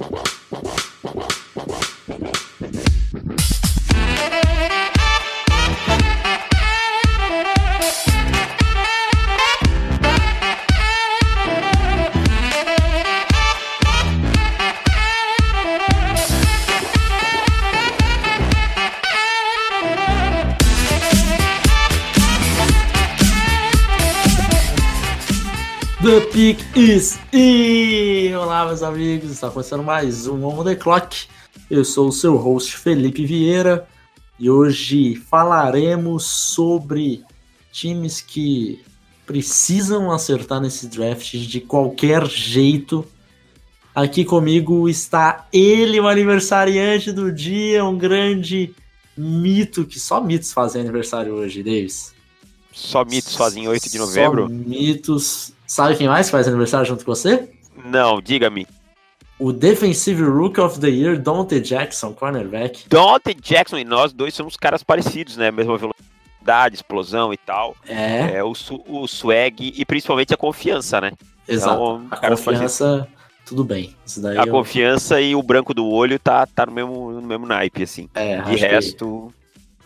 The is in! Olá, meus amigos, está começando mais um On The Clock. Eu sou o seu host Felipe Vieira e hoje falaremos sobre times que precisam acertar nesse draft de qualquer jeito. Aqui comigo está ele, o aniversariante do dia, um grande mito que só mitos fazem aniversário hoje, Davis. Só mitos fazem 8 de novembro? Só mitos Sabe quem mais faz aniversário junto com você? Não, diga-me. O Defensive Rook of the Year, Dante Jackson, cornerback. Dante Jackson e nós dois somos caras parecidos, né? Mesma velocidade, explosão e tal. É. é o, o swag e principalmente a confiança, né? Exato. Então, a confiança, tudo bem. a eu... confiança e o branco do olho tá, tá no, mesmo, no mesmo naipe, assim. É, De resto.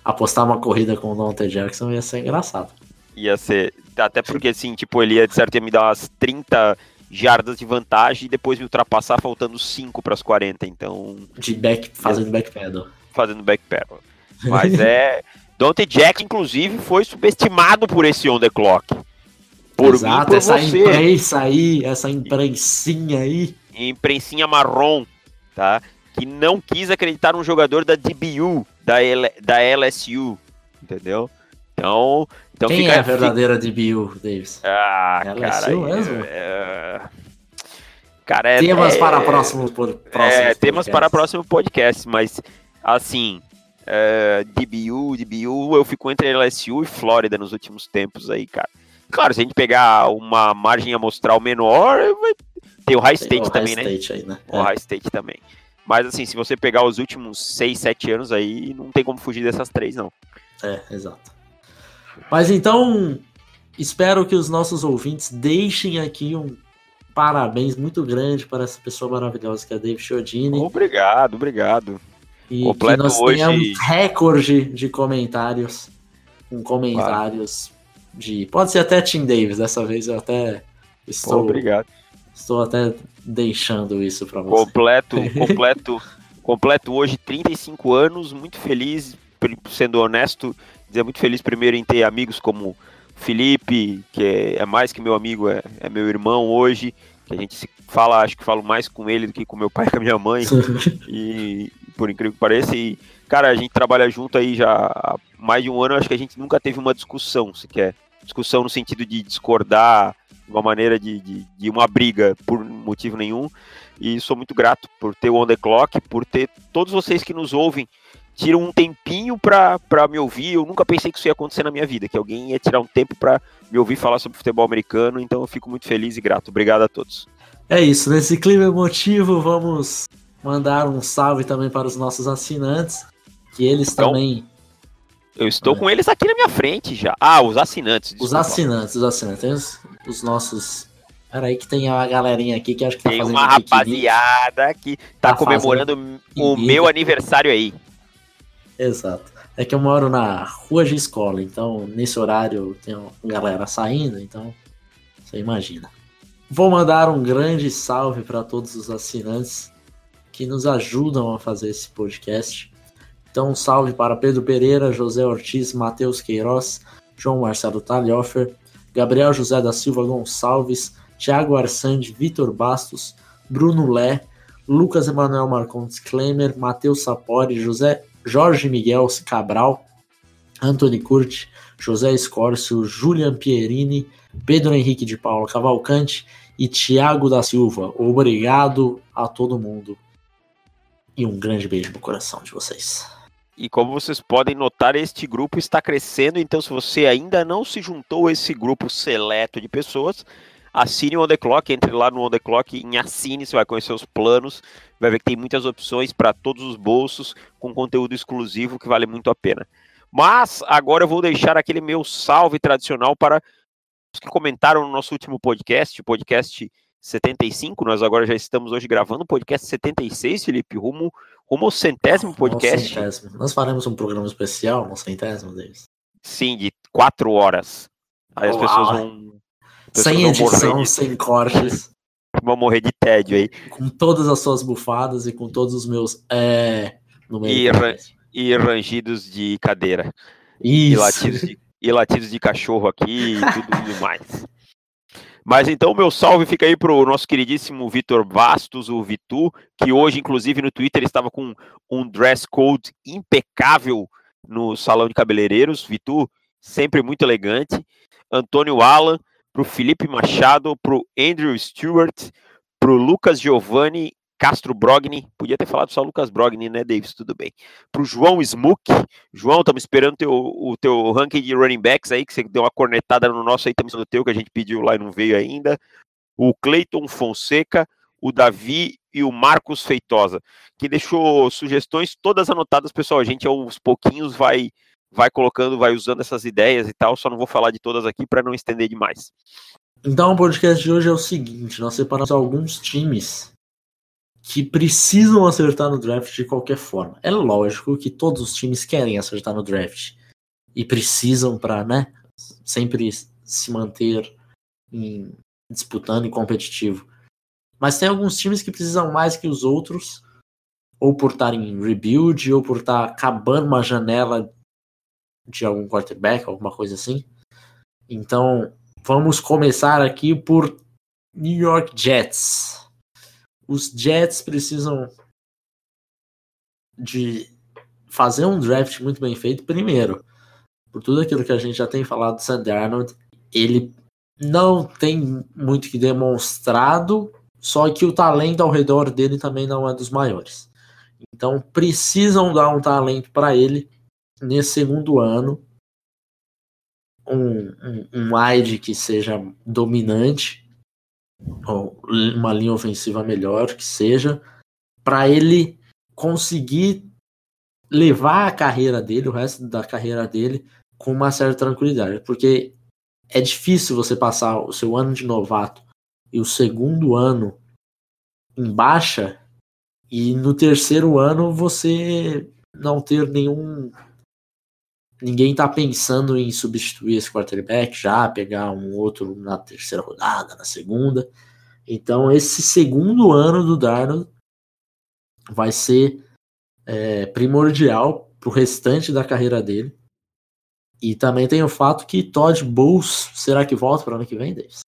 Apostar uma corrida com o Dante Jackson ia ser engraçado. Ia ser. Até porque, assim, tipo, ele ia de certo ia me dar umas 30 jardas de vantagem e depois me ultrapassar faltando 5 para as 40. Então. De back, fazendo backpedal. Fazendo backpedal. Mas é. Dante Jack, inclusive, foi subestimado por esse on the clock. Por Exato, mim, por essa você. imprensa aí, essa imprensinha aí. Imprensinha marrom, tá? Que não quis acreditar num jogador da DBU, da, L, da LSU, entendeu? Então, então Quem fica, é a verdadeira fica... DBU, Davis? Ah, Ela é cara, é mesmo? É... Cara, é, temas é, para próximo próximo é, temas para próximo podcast, mas assim, é, DBU, DBU, eu fico entre LSU e Flórida nos últimos tempos aí, cara. Claro, se a gente pegar uma margem amostral menor, tem o High State o também, high né? State aí, né? O é. High State também. Mas assim, se você pegar os últimos 6, 7 anos aí, não tem como fugir dessas três, não. É, exato. Mas então, espero que os nossos ouvintes deixem aqui um parabéns muito grande para essa pessoa maravilhosa que é a Dave Chiodini. Obrigado, obrigado. E Completo que nós hoje... tenhamos recorde de comentários. Com comentários claro. de. Pode ser até Tim Davis, dessa vez eu até estou. Pô, obrigado. Estou até deixando isso para você. Completo, completo, completo hoje 35 anos, muito feliz, sendo honesto, dizer muito feliz primeiro em ter amigos como Felipe, que é, é mais que meu amigo, é, é, meu irmão hoje, que a gente se fala, acho que falo mais com ele do que com meu pai e com a minha mãe, e por incrível que pareça, e cara, a gente trabalha junto aí já há mais de um ano, acho que a gente nunca teve uma discussão, se quer, discussão no sentido de discordar, de uma maneira de, de, de uma briga por motivo nenhum, e sou muito grato por ter o On The Clock, por ter todos vocês que nos ouvem, tiram um tempinho para me ouvir. Eu nunca pensei que isso ia acontecer na minha vida, que alguém ia tirar um tempo para me ouvir falar sobre futebol americano. Então eu fico muito feliz e grato. Obrigado a todos. É isso, nesse clima emotivo, vamos mandar um salve também para os nossos assinantes, que eles então, também. Eu estou é. com eles aqui na minha frente já. Ah, os assinantes. Desculpa. Os assinantes, os assinantes. Tem os, os nossos Peraí que tem uma galerinha aqui que acho que tá tem fazendo uma rapaziada que tá, tá comemorando o meu aniversário aí. Exato. É que eu moro na rua de escola, então nesse horário tem uma galera saindo, então você imagina. Vou mandar um grande salve para todos os assinantes que nos ajudam a fazer esse podcast. Então, um salve para Pedro Pereira, José Ortiz, Matheus Queiroz, João Marcelo Talhofer, Gabriel José da Silva Gonçalves, Thiago Arsandi, Vitor Bastos, Bruno Lé, Lucas Emanuel Marcondes Klemer, Matheus Sapori, José Jorge Miguel Cabral, Anthony Curti, José Escórcio, Julian Pierini, Pedro Henrique de Paula Cavalcante e Tiago da Silva. Obrigado a todo mundo. E um grande beijo no coração de vocês. E como vocês podem notar, este grupo está crescendo, então se você ainda não se juntou a esse grupo seleto de pessoas, assine o On The Clock, entre lá no On The Clock em assine, você vai conhecer os planos, vai ver que tem muitas opções para todos os bolsos, com conteúdo exclusivo que vale muito a pena. Mas agora eu vou deixar aquele meu salve tradicional para os que comentaram no nosso último podcast, o podcast 75, nós agora já estamos hoje gravando o podcast 76, Felipe, rumo, rumo ao centésimo podcast. Centésimo. Nós faremos um programa especial no centésimo deles. Sim, de quatro horas. Aí as pessoas vão. Sem edição, de... sem cortes. Vão morrer de tédio aí. Com todas as suas bufadas e com todos os meus. É, no meio e, e rangidos de cadeira. Isso. E latidos de, e latidos de cachorro aqui e tudo mais. Mas então meu salve fica aí pro nosso queridíssimo Vitor Bastos, o Vitu, que hoje, inclusive, no Twitter estava com um dress code impecável no salão de cabeleireiros. Vitu, sempre muito elegante. Antônio Alan, pro Felipe Machado, pro Andrew Stewart, pro Lucas Giovanni Castro Brogni, podia ter falado só Lucas Brogni, né, Davis? Tudo bem. Para o João Smook, João, estamos esperando teu, o teu ranking de running backs aí, que você deu uma cornetada no nosso aí, estamos no teu, que a gente pediu lá e não veio ainda. O Cleiton Fonseca, o Davi e o Marcos Feitosa, que deixou sugestões todas anotadas, pessoal. A gente aos pouquinhos vai vai colocando, vai usando essas ideias e tal, só não vou falar de todas aqui para não estender demais. Então, o podcast de hoje é o seguinte: nós separamos alguns times que precisam acertar no draft de qualquer forma. É lógico que todos os times querem acertar no draft e precisam para, né, sempre se manter em, disputando e competitivo. Mas tem alguns times que precisam mais que os outros, ou por estar em rebuild, ou por estar acabando uma janela de algum quarterback, alguma coisa assim. Então, vamos começar aqui por New York Jets os Jets precisam de fazer um draft muito bem feito primeiro. Por tudo aquilo que a gente já tem falado do Sandy Arnold, ele não tem muito que demonstrado, só que o talento ao redor dele também não é dos maiores. Então precisam dar um talento para ele nesse segundo ano. Um, um, um wide que seja dominante uma linha ofensiva melhor que seja, para ele conseguir levar a carreira dele, o resto da carreira dele, com uma certa tranquilidade. Porque é difícil você passar o seu ano de novato e o segundo ano em baixa e no terceiro ano você não ter nenhum ninguém tá pensando em substituir esse quarterback já, pegar um outro na terceira rodada, na segunda. Então, esse segundo ano do Darnold vai ser é, primordial para o restante da carreira dele. E também tem o fato que Todd Bowles será que volta para ano que vem, Davis?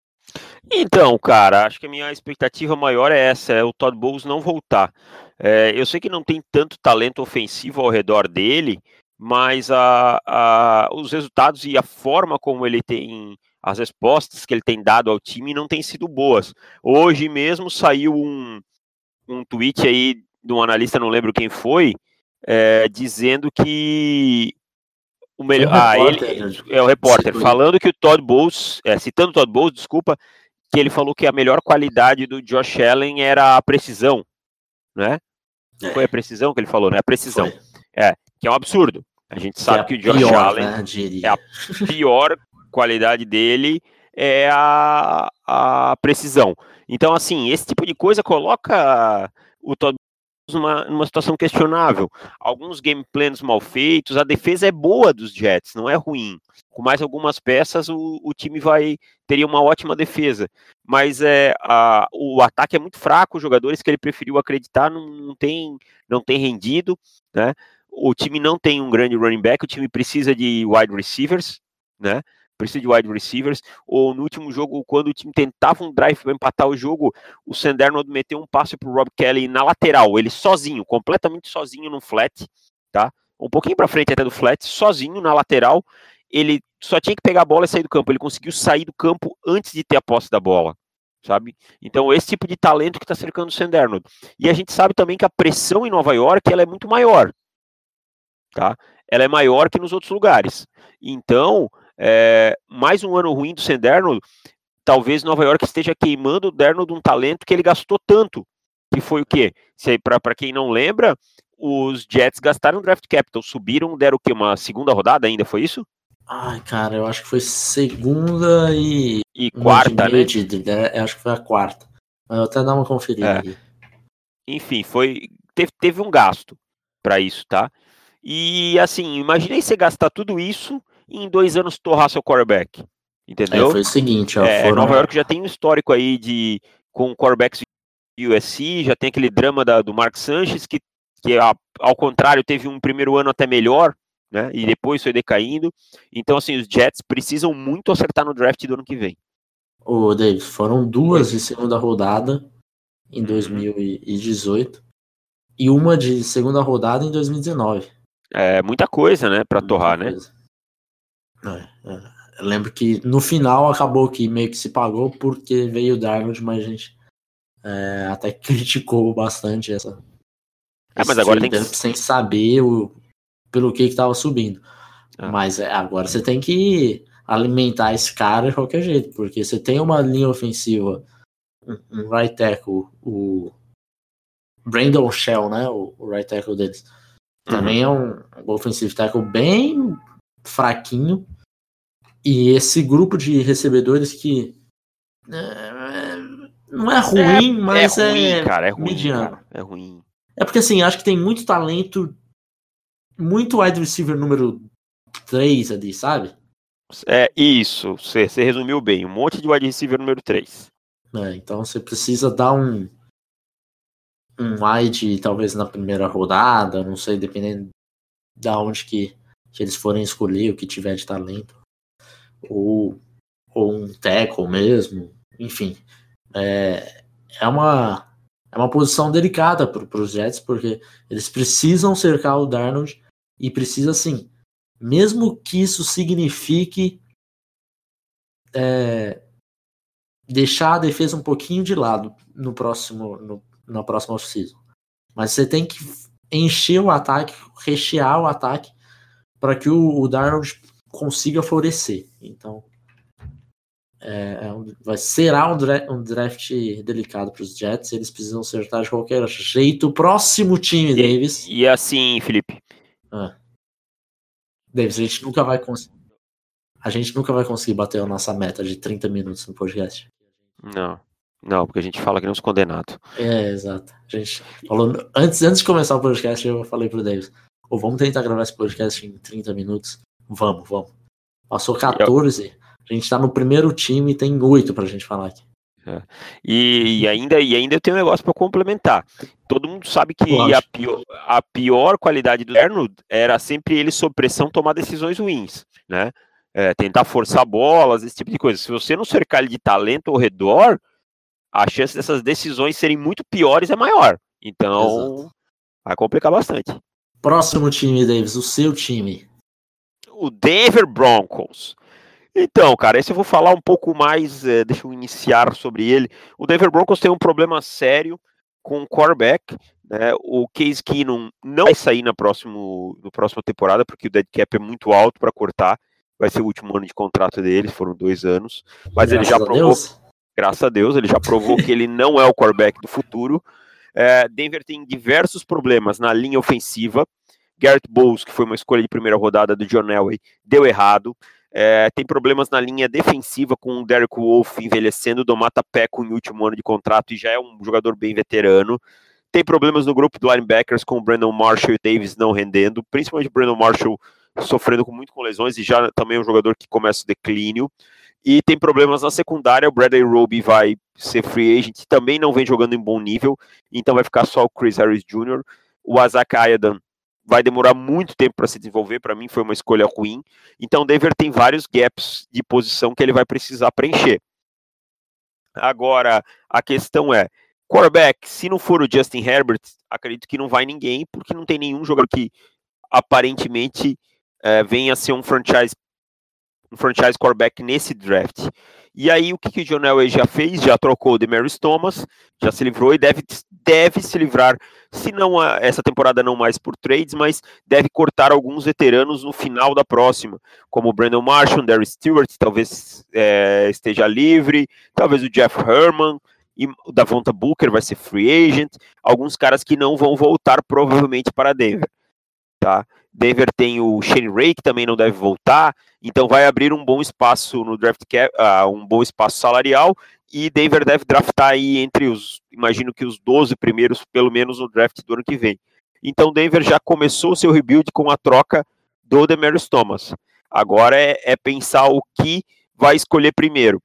Então, cara, acho que a minha expectativa maior é essa, é o Todd Bowles não voltar. É, eu sei que não tem tanto talento ofensivo ao redor dele, mas a, a, os resultados e a forma como ele tem as respostas que ele tem dado ao time não têm sido boas. Hoje mesmo saiu um, um tweet aí de um analista, não lembro quem foi, é, dizendo que o melhor. É ah, ele né? é o repórter, falando que o Todd Bowles, é, citando o Todd Bowles, desculpa, que ele falou que a melhor qualidade do Josh Allen era a precisão, né? É. Foi a precisão que ele falou, né? A precisão. Foi. É, que é um absurdo. A gente sabe que, é que o Josh pior, Allen né, é a pior qualidade dele é a, a precisão. Então, assim, esse tipo de coisa coloca o Todd numa, numa situação questionável. Alguns game plans mal feitos, a defesa é boa dos Jets, não é ruim. Com mais algumas peças, o, o time vai teria uma ótima defesa. Mas é, a, o ataque é muito fraco, os jogadores que ele preferiu acreditar não, não, tem, não tem rendido, né? O time não tem um grande running back, o time precisa de wide receivers, né? Precisa de wide receivers. Ou no último jogo, quando o time tentava um drive para empatar o jogo, o Sandernold meteu um passe para o Rob Kelly na lateral, ele sozinho, completamente sozinho no flat, tá? Um pouquinho para frente até do flat, sozinho na lateral. Ele só tinha que pegar a bola e sair do campo. Ele conseguiu sair do campo antes de ter a posse da bola sabe? Então, esse tipo de talento que está cercando o Sandernold. E a gente sabe também que a pressão em Nova York ela é muito maior tá? Ela é maior que nos outros lugares. Então, é, mais um ano ruim do Senderno, talvez Nova York esteja queimando o Derno de um talento que ele gastou tanto. Que foi o quê? Para quem não lembra, os Jets gastaram draft capital, subiram, deram o quê? Uma segunda rodada ainda, foi isso? Ai, cara, eu acho que foi segunda e. E quarta, né? De, de, de, acho que foi a quarta. Eu até dar uma conferida é. aqui. Enfim, foi teve, teve um gasto para isso, tá? E assim, imaginei você gastar tudo isso e em dois anos torrar seu quarterback. Entendeu? É, foi o seguinte, ó, é, foram... Nova York já tem um histórico aí de com quarterbacks USC, já tem aquele drama da, do Mark Sanchez, que, que ao contrário teve um primeiro ano até melhor, né? E depois foi decaindo. Então, assim, os Jets precisam muito acertar no draft do ano que vem. Ô, David, foram duas de segunda rodada em 2018 uhum. e uma de segunda rodada em 2019. É muita coisa, né, para torrar, né? É, é. Eu lembro que no final acabou que meio que se pagou porque veio o Darnold, mas a gente é, até criticou bastante essa. É, mas agora tem que... sem saber o, pelo que estava subindo. Ah. Mas é, agora você tem que alimentar esse cara de qualquer jeito, porque você tem uma linha ofensiva, um, um right tackle, o Brandon Shell, né, o, o right tackle deles, também é um, um offensive tackle bem fraquinho, e esse grupo de recebedores que é, não é ruim, é, mas é, ruim, é cara, é ruim, mediano. Cara, é ruim. É porque assim, acho que tem muito talento, muito wide receiver número 3 ali, sabe? É isso, você, você resumiu bem. Um monte de wide receiver número 3. É, então você precisa dar um um wide talvez na primeira rodada, não sei, dependendo da onde que, que eles forem escolher, o que tiver de talento. Ou, ou um tackle mesmo, enfim é, é uma é uma posição delicada para os Jets, porque eles precisam cercar o Darnold e precisa, assim, mesmo que isso signifique é, deixar a defesa um pouquinho de lado no próximo no, na próxima off-season. Mas você tem que encher o ataque, rechear o ataque para que o, o Darnold consiga florescer. Então, é, é um, vai, será um, draft, um draft delicado para os Jets. Eles precisam acertar de qualquer jeito. O próximo time, e, Davis. E assim, Felipe. Ah. Davis, a gente nunca vai conseguir. A gente nunca vai conseguir bater a nossa meta de 30 minutos no podcast. Não. Não, porque a gente fala que nem uns condenados. É, exato. A gente falou. Antes, antes de começar o podcast, eu falei pro Davis: oh, vamos tentar gravar esse podcast em 30 minutos. Vamos, vamos. Passou 14. Eu... A gente tá no primeiro time e tem oito pra gente falar aqui. É. E, e, ainda, e ainda eu tenho um negócio para complementar. Todo mundo sabe que a pior, a pior qualidade do Lerno era sempre ele sob pressão tomar decisões ruins, né? É, tentar forçar bolas, esse tipo de coisa. Se você não cercar ele de talento ao redor, a chance dessas decisões serem muito piores é maior. Então, Exato. vai complicar bastante. Próximo time, Davis, o seu time. O Denver Broncos. Então, cara, esse eu vou falar um pouco mais, é, deixa eu iniciar sobre ele. O Denver Broncos tem um problema sério com o quarterback, né? O Case Keenum não vai sair na próximo, no próxima temporada, porque o dead cap é muito alto para cortar. Vai ser o último ano de contrato dele, foram dois anos. Mas graças ele já provou, Deus. Graças a Deus, ele já provou que ele não é o quarterback do futuro. É, Denver tem diversos problemas na linha ofensiva. Garrett Bowles, que foi uma escolha de primeira rodada do John Elway, deu errado. É, tem problemas na linha defensiva com o Derek Wolf envelhecendo, do Mata Peco em último ano de contrato e já é um jogador bem veterano. Tem problemas no grupo de linebackers com o Brandon Marshall e Davis não rendendo, principalmente o Brandon Marshall sofrendo com muito com lesões e já também é um jogador que começa o declínio. E tem problemas na secundária, o Bradley Roby vai ser free agent, também não vem jogando em bom nível, então vai ficar só o Chris Harris Jr. O Azak Ayadan vai demorar muito tempo para se desenvolver. Para mim, foi uma escolha ruim. Então, Denver tem vários gaps de posição que ele vai precisar preencher. Agora, a questão é: quarterback, se não for o Justin Herbert, acredito que não vai ninguém, porque não tem nenhum jogador que aparentemente é, venha a ser um franchise um franchise quarterback nesse draft. E aí, o que, que o John Elway já fez? Já trocou o Demaris Thomas, já se livrou e deve, deve se livrar, se não a, essa temporada não mais por trades, mas deve cortar alguns veteranos no final da próxima, como o Brandon Marshall, Darius Stewart, talvez é, esteja livre, talvez o Jeff Herman, e o Davonta Booker vai ser free agent, alguns caras que não vão voltar provavelmente para Denver, tá? Denver tem o Shane Ray, que também não deve voltar, então vai abrir um bom espaço no draft cap, uh, um bom espaço salarial, e Denver deve draftar aí entre os, imagino que os 12 primeiros, pelo menos no draft do ano que vem. Então Denver já começou seu rebuild com a troca do Demarius Thomas. Agora é, é pensar o que vai escolher primeiro.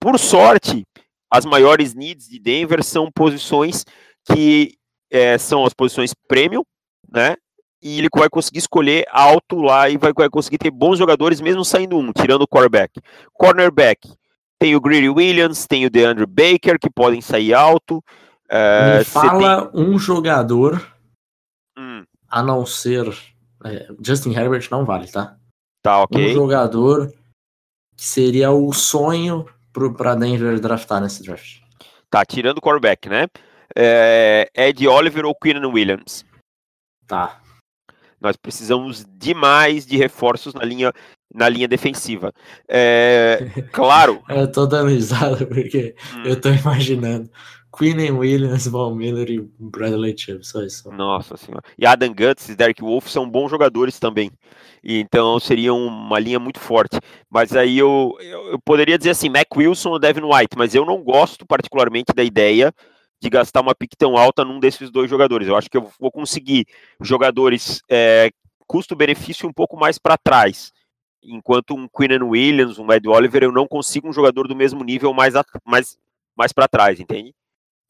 Por sorte, as maiores needs de Denver são posições que é, são as posições premium, né? E ele vai conseguir escolher alto lá e vai, vai conseguir ter bons jogadores, mesmo saindo um, tirando o quarterback. Cornerback, tem o Greedy Williams, tem o DeAndre Baker, que podem sair alto. É, Me fala tem... um jogador, hum. a não ser. É, Justin Herbert não vale, tá? Tá, ok. Um jogador que seria o sonho para Denver draftar nesse draft. Tá, tirando o quarterback, né? É, Ed Oliver ou Queenan Williams? Tá. Nós precisamos demais de reforços na linha, na linha defensiva. É, claro. eu tô dando risada porque hum. eu tô imaginando Queen Williams, Von Miller e Bradley Chubb, só isso. Nossa senhora. E Adam Guts e Derek Wolf são bons jogadores também. E então seria uma linha muito forte. Mas aí eu, eu, eu poderia dizer assim, Mac Wilson ou Devin White, mas eu não gosto particularmente da ideia de gastar uma pique tão alta num desses dois jogadores. Eu acho que eu vou conseguir jogadores é, custo-benefício um pouco mais para trás. Enquanto um Quinn Williams, um Ed Oliver, eu não consigo um jogador do mesmo nível mais, mais, mais para trás, entende?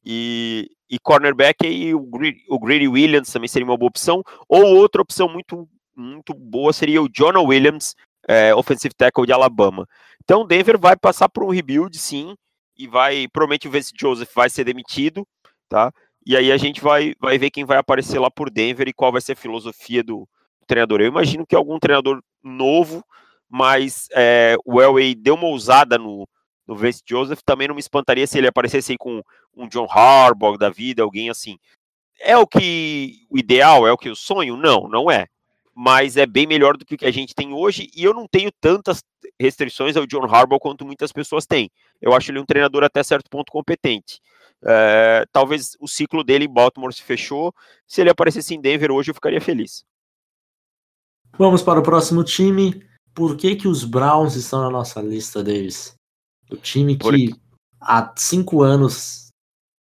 E, e cornerback e o, o Greedy Williams também seria uma boa opção. Ou outra opção muito, muito boa seria o Jonah Williams, é, offensive tackle de Alabama. Então Denver vai passar por um rebuild, sim e vai, provavelmente o Vince Joseph vai ser demitido, tá? E aí a gente vai, vai ver quem vai aparecer lá por Denver e qual vai ser a filosofia do treinador. Eu imagino que algum treinador novo, mas é, o Elway deu uma ousada no, no Vince Joseph, também não me espantaria se ele aparecesse aí com um John Harbaugh da vida, alguém assim. É o que o ideal, é o que o sonho? Não, não é mas é bem melhor do que o que a gente tem hoje, e eu não tenho tantas restrições ao John Harbaugh quanto muitas pessoas têm. Eu acho ele um treinador até certo ponto competente. É, talvez o ciclo dele em Baltimore se fechou. Se ele aparecesse em Denver hoje, eu ficaria feliz. Vamos para o próximo time. Por que, que os Browns estão na nossa lista, Davis? O time que há cinco anos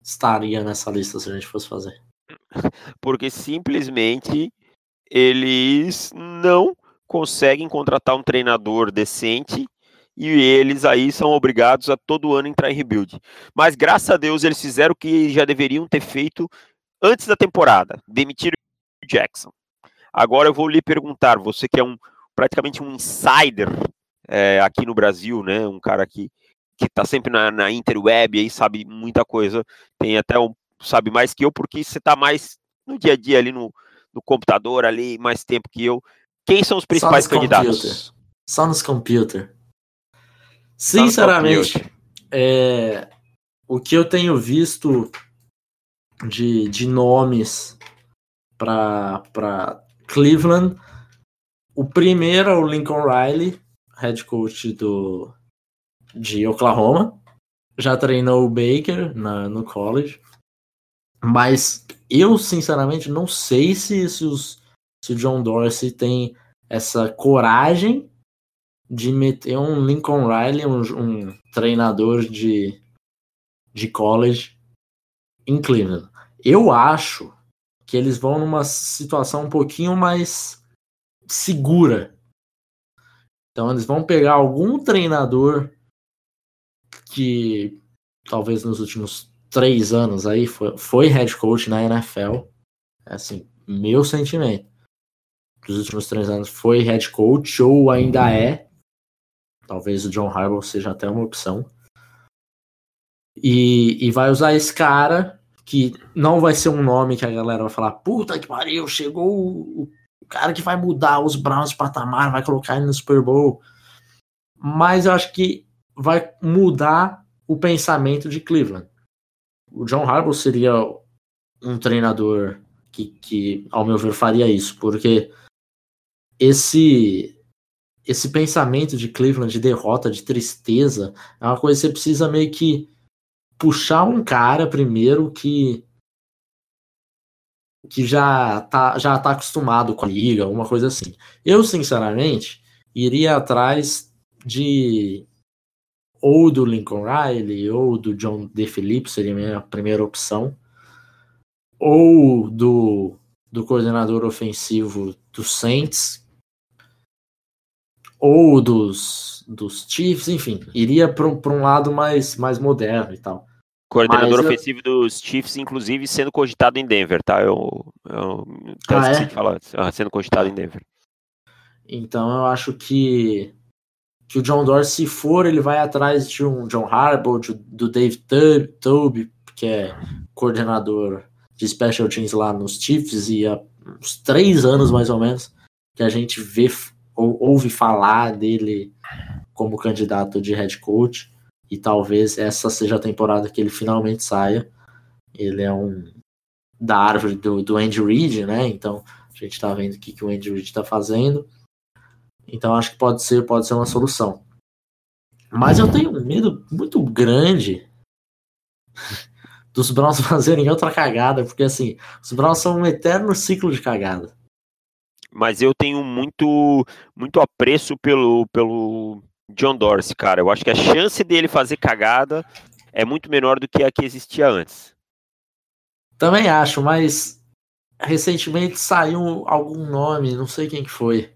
estaria nessa lista se a gente fosse fazer. Porque simplesmente eles não conseguem contratar um treinador decente e eles aí são obrigados a todo ano entrar em rebuild. Mas graças a Deus eles fizeram o que já deveriam ter feito antes da temporada, demitiram o Jackson. Agora eu vou lhe perguntar, você que é um praticamente um insider é, aqui no Brasil, né, um cara que que está sempre na, na interweb aí sabe muita coisa, tem até um sabe mais que eu porque você está mais no dia a dia ali no no computador ali mais tempo que eu. Quem são os principais Só candidatos? Computer. Só nos computers. Sinceramente, é, o que eu tenho visto de, de nomes para Cleveland, o primeiro é o Lincoln Riley, head coach do, de Oklahoma. Já treinou o Baker na, no college. Mas eu, sinceramente, não sei se, se, os, se o John Dorsey tem essa coragem de meter um Lincoln Riley, um, um treinador de, de college, em Cleveland. Eu acho que eles vão numa situação um pouquinho mais segura. Então eles vão pegar algum treinador que talvez nos últimos três anos aí, foi, foi head coach na NFL. É assim, meu sentimento. Dos últimos três anos foi head coach ou ainda é. Talvez o John Harbaugh seja até uma opção. E, e vai usar esse cara que não vai ser um nome que a galera vai falar, puta que pariu, chegou o, o cara que vai mudar os Browns de patamar, vai colocar ele no Super Bowl. Mas eu acho que vai mudar o pensamento de Cleveland o John Harbaugh seria um treinador que, que, ao meu ver, faria isso, porque esse esse pensamento de Cleveland de derrota, de tristeza, é uma coisa que você precisa meio que puxar um cara primeiro que que já tá, já tá acostumado com a liga, alguma coisa assim. Eu, sinceramente, iria atrás de ou do Lincoln Riley, ou do John DeFilippo, seria a minha primeira opção, ou do, do coordenador ofensivo do Saints, ou dos, dos Chiefs, enfim, iria para um lado mais, mais moderno e tal. Coordenador Mas ofensivo eu... dos Chiefs, inclusive, sendo cogitado em Denver, tá? Eu, eu ah, é? falar, ah, sendo cogitado em Denver. Então eu acho que, que o John Dorsey, se for, ele vai atrás de um John Harbaugh, do Dave Toby, que é coordenador de special teams lá nos Chiefs, e há uns três anos mais ou menos que a gente vê ou ouve falar dele como candidato de head coach e talvez essa seja a temporada que ele finalmente saia. Ele é um da árvore do, do Andy Reid, né? Então a gente está vendo o que, que o Andy Reid está fazendo. Então acho que pode ser, pode ser uma solução. Mas eu tenho um medo muito grande dos Browns fazerem outra cagada, porque assim, os Browns são um eterno ciclo de cagada. Mas eu tenho muito muito apreço pelo, pelo John Dorsey, cara. Eu acho que a chance dele fazer cagada é muito menor do que a que existia antes. Também acho, mas recentemente saiu algum nome, não sei quem que foi.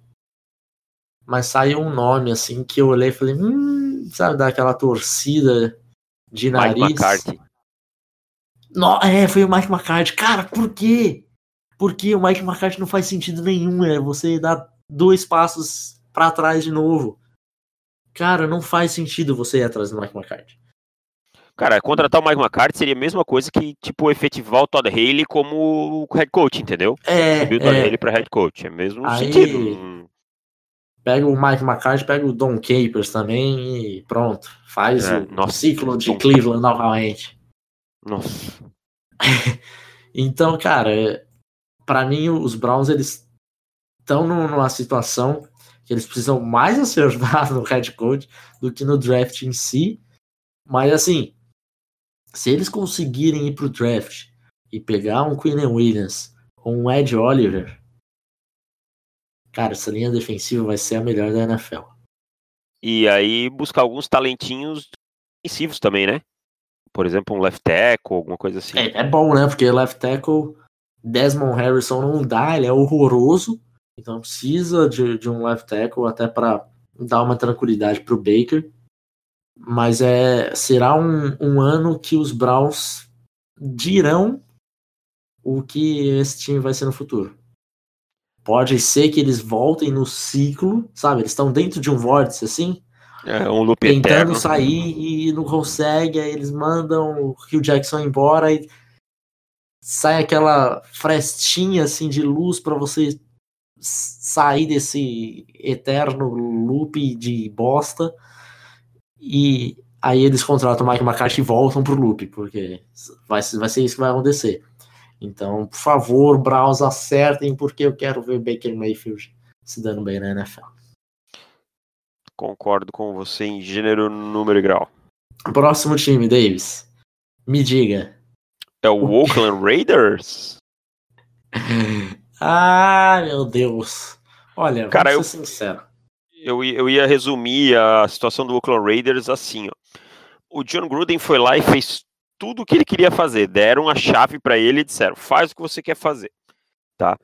Mas saiu um nome assim que eu olhei e falei, hum, sabe, daquela torcida de nariz. Mike McCarthy. No, é, foi o Mike McCarthy. Cara, por quê? Porque o Mike McCarthy não faz sentido nenhum, é você dar dois passos para trás de novo. Cara, não faz sentido você ir atrás do Mike McCarthy. Cara, contratar o Mike McCarthy seria a mesma coisa que, tipo, efetivar o Todd Haley como head coach, entendeu? É. Subir o Todd é... Haley pra head coach. É mesmo Aí... sentido. Pega o Mike McCarthy, pega o Don Capers também e pronto. Faz é, o nossa, ciclo de Don... Cleveland novamente. Nossa. então, cara, para mim os Browns eles estão numa situação que eles precisam mais acertar no head coach do que no draft em si. Mas assim, se eles conseguirem ir pro draft e pegar um Quinn Williams ou um Ed Oliver, cara, essa linha defensiva vai ser a melhor da NFL. E aí buscar alguns talentinhos defensivos também, né? Por exemplo, um left tackle, alguma coisa assim. É, é bom, né? Porque left tackle, Desmond Harrison não dá, ele é horroroso. Então precisa de, de um left tackle até para dar uma tranquilidade para o Baker. Mas é, será um, um ano que os Browns dirão o que esse time vai ser no futuro. Pode ser que eles voltem no ciclo, sabe? Eles estão dentro de um vórtice assim. É, um loop tentando eterno. sair e não consegue, aí eles mandam o Rio Jackson embora e sai aquela frestinha assim de luz para você sair desse eterno loop de bosta e aí eles contratam o Mike McCarthy e voltam pro loop, porque vai, vai ser isso que vai acontecer. Então, por favor, Browns, acertem, porque eu quero ver Baker Mayfield se dando bem na NFL. Concordo com você em gênero, número e grau. Próximo time, Davis. Me diga. É o Oakland Raiders? Ah, meu Deus. Olha, Cara, vou ser eu, sincero. Eu, eu ia resumir a situação do Oakland Raiders assim, ó. O John Gruden foi lá e fez tudo o que ele queria fazer. Deram a chave para ele e disseram: faz o que você quer fazer, tá?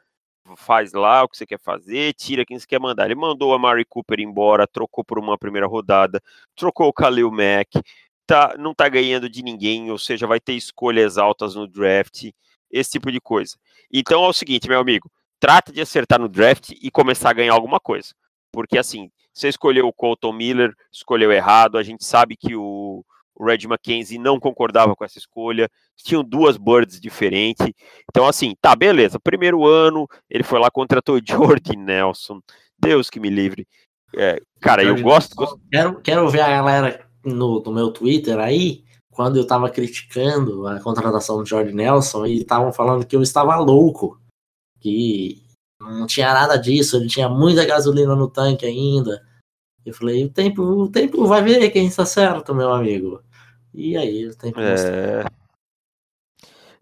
Faz lá o que você quer fazer, tira quem você quer mandar. Ele mandou a Mari Cooper embora, trocou por uma primeira rodada, trocou o Khalil Mack, tá, não tá ganhando de ninguém, ou seja, vai ter escolhas altas no draft esse tipo de coisa. Então é o seguinte, meu amigo, trata de acertar no draft e começar a ganhar alguma coisa. Porque assim, você escolheu o Colton Miller, escolheu errado, a gente sabe que o, o Red Mackenzie não concordava com essa escolha, tinham duas birds diferentes. Então, assim, tá, beleza. Primeiro ano, ele foi lá, contratou Jordi Nelson. Deus que me livre. É, cara, eu gosto, gosto. Quero, quero ver a galera no, no meu Twitter aí quando eu estava criticando a contratação do Jordan Nelson e estavam falando que eu estava louco, que não tinha nada disso, ele tinha muita gasolina no tanque ainda. Eu falei, o tempo, o tempo vai ver quem está certo, meu amigo. E aí, o tempo é...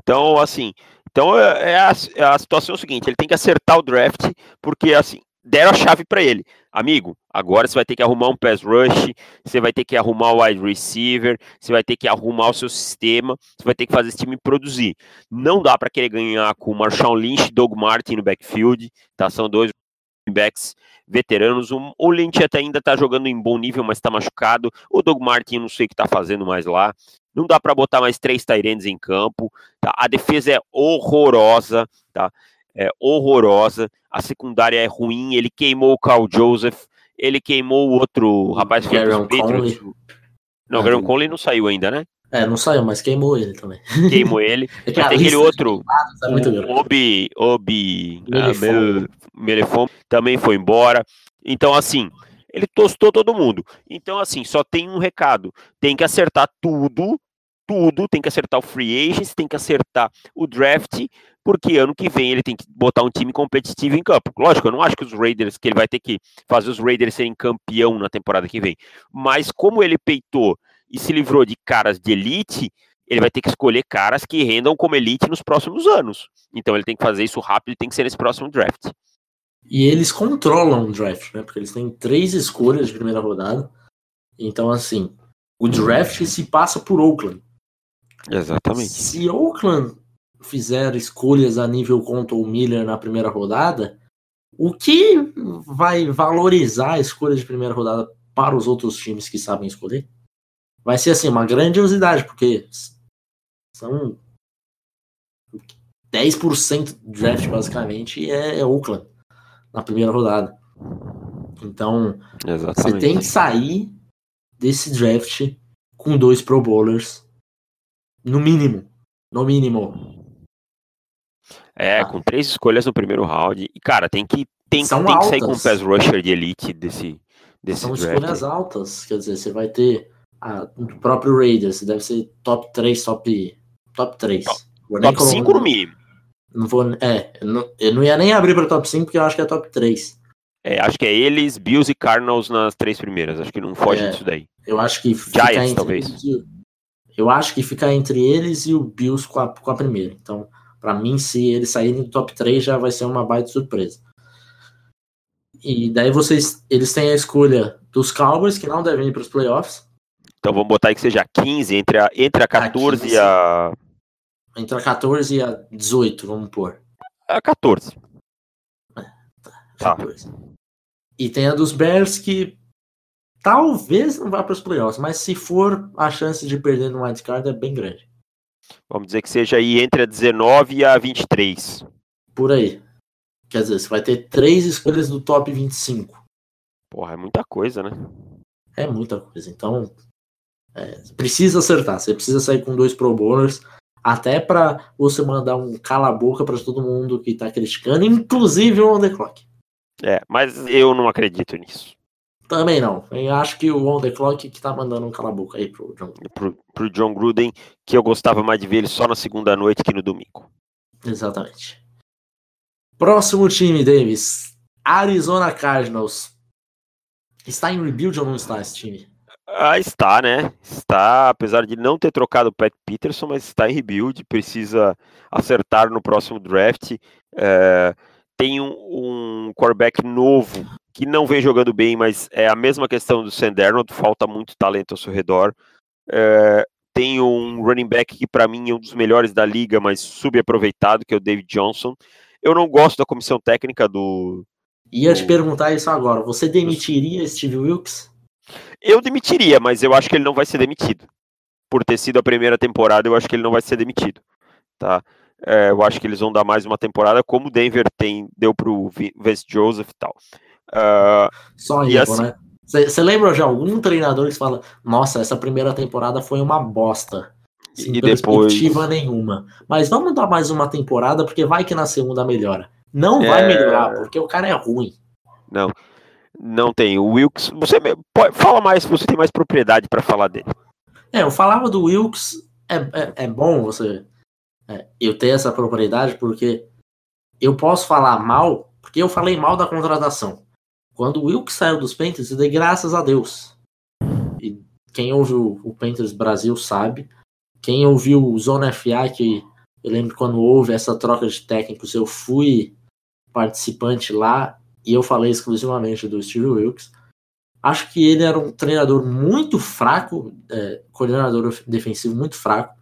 Então, assim, então é, é a, é a situação é o seguinte, ele tem que acertar o draft, porque assim, deram a chave para ele. Amigo, agora você vai ter que arrumar um pass rush, você vai ter que arrumar o wide receiver, você vai ter que arrumar o seu sistema, você vai ter que fazer esse time produzir. Não dá para querer ganhar com o Marshawn Lynch e Doug Martin no backfield, tá? São dois backs veteranos. O Lynch até ainda tá jogando em bom nível, mas tá machucado. O Doug Martin, não sei o que tá fazendo mais lá. Não dá para botar mais três Tyrands em campo. Tá? A defesa é horrorosa, tá? É horrorosa. A secundária é ruim. Ele queimou o Carl Joseph. Ele queimou o outro rapaz que Garon Conley. Não, o Garon Conley não saiu ainda, né? É, não saiu, mas queimou ele também. Queimou ele. É tem aquele outro, é grande. Obi, Obi Melefon. Melefon, também foi embora. Então, assim, ele tostou todo mundo. Então, assim, só tem um recado: tem que acertar tudo, tudo. Tem que acertar o free agents, tem que acertar o draft, porque ano que vem ele tem que botar um time competitivo em campo. Lógico, eu não acho que os Raiders, que ele vai ter que fazer os Raiders serem campeão na temporada que vem. Mas como ele peitou e se livrou de caras de elite, ele vai ter que escolher caras que rendam como elite nos próximos anos. Então ele tem que fazer isso rápido e tem que ser nesse próximo draft. E eles controlam o draft, né? Porque eles têm três escolhas de primeira rodada. Então, assim, o draft se passa por Oakland. Exatamente. Se Oakland fizer escolhas a nível Conto Miller na primeira rodada, o que vai valorizar a escolha de primeira rodada para os outros times que sabem escolher? Vai ser assim, uma grandiosidade, porque são 10% do draft, basicamente, é, é Oakland na primeira rodada. Então, você Exatamente. tem que sair desse draft com dois Pro Bowlers, no mínimo. No mínimo. É, Ah. com três escolhas no primeiro round. E, cara, tem que, tem, São tem que sair com altas. pass rusher de elite desse, desse São draft. escolhas altas. Quer dizer, você vai ter a, o próprio Raiders, deve ser top 3, top, top 3. Vou nem Top colo- 5 no mínimo. Não vou, é, eu não, eu não ia nem abrir para top 5 porque eu acho que é top 3. É, acho que é eles, Bills e Cardinals nas três primeiras. Acho que não foge É. disso daí. Eu acho que fica Giants, entre talvez. eles eu acho que fica entre eles e o Bills com a, com a primeira. Então, para mim, se eles saírem do top 3, já vai ser uma baita surpresa. E daí vocês, eles têm a escolha dos Cowboys, que não devem ir para os playoffs, Então vamos botar aí que seja 15, entre a, entre a 14 e a, entre a 14 e a 18, vamos pôr. a 14. Tá. 14. E tem a dos Bears que talvez não vá para os playoffs, mas se for, a chance de perder no wildcard é bem grande. Vamos dizer que seja aí entre a 19 e a 23. Por aí. Quer dizer, você vai ter três escolhas do top 25. Porra, é muita coisa, né? É muita coisa. Então, é, precisa acertar. Você precisa sair com dois Pro Bowlers. Até para você mandar um cala-boca para todo mundo que tá criticando, inclusive o On The Clock. É, mas eu não acredito nisso. Também não. Eu acho que o On The Clock que tá mandando um cala-boca aí pro John. Pro, pro John Gruden, que eu gostava mais de ver ele só na segunda noite que no domingo. Exatamente. Próximo time, Davis. Arizona Cardinals. Está em rebuild ou não está esse time? Ah, está, né? Está, apesar de não ter trocado o Pat Peterson, mas está em rebuild, precisa acertar no próximo draft. É, tem um, um quarterback novo que não vem jogando bem, mas é a mesma questão do Sam Darnold, falta muito talento ao seu redor. É, tem um running back que para mim é um dos melhores da liga, mas subaproveitado, que é o David Johnson. Eu não gosto da comissão técnica do, Ia te O- perguntar isso agora. Você demitiria Steve Wilkes? Eu demitiria, mas eu acho que ele não vai ser demitido. Por ter sido a primeira temporada, eu acho que ele não vai ser demitido. Tá? É, eu acho que eles vão dar mais uma temporada, como o Denver tem, deu pro Vi- Vince Joseph e tal. Ah, Só info, assim- né? Você lembra de algum treinador que fala: Nossa, essa primeira temporada foi uma bosta. Sem E depois- perspectiva nenhuma. Mas vamos dar mais uma temporada, porque vai que na segunda melhora. Não vai É. melhorar, porque o cara é ruim. não, não tem. O Wilkes, você pode, fala mais, você tem mais propriedade para falar dele. É, eu falava do Wilkes, é, é, é bom você. é, eu ter essa propriedade, porque eu posso falar mal, porque eu falei mal da contratação. Quando o Wilkes saiu dos Panthers, eu dei graças a Deus. E quem ouviu o Panthers Brasil sabe. Quem ouviu o Zona FA, que eu lembro quando houve essa troca de técnicos, eu fui participante lá e eu falei exclusivamente do Steve Wilkes, acho que ele era um treinador muito fraco, é, coordenador defensivo muito fraco.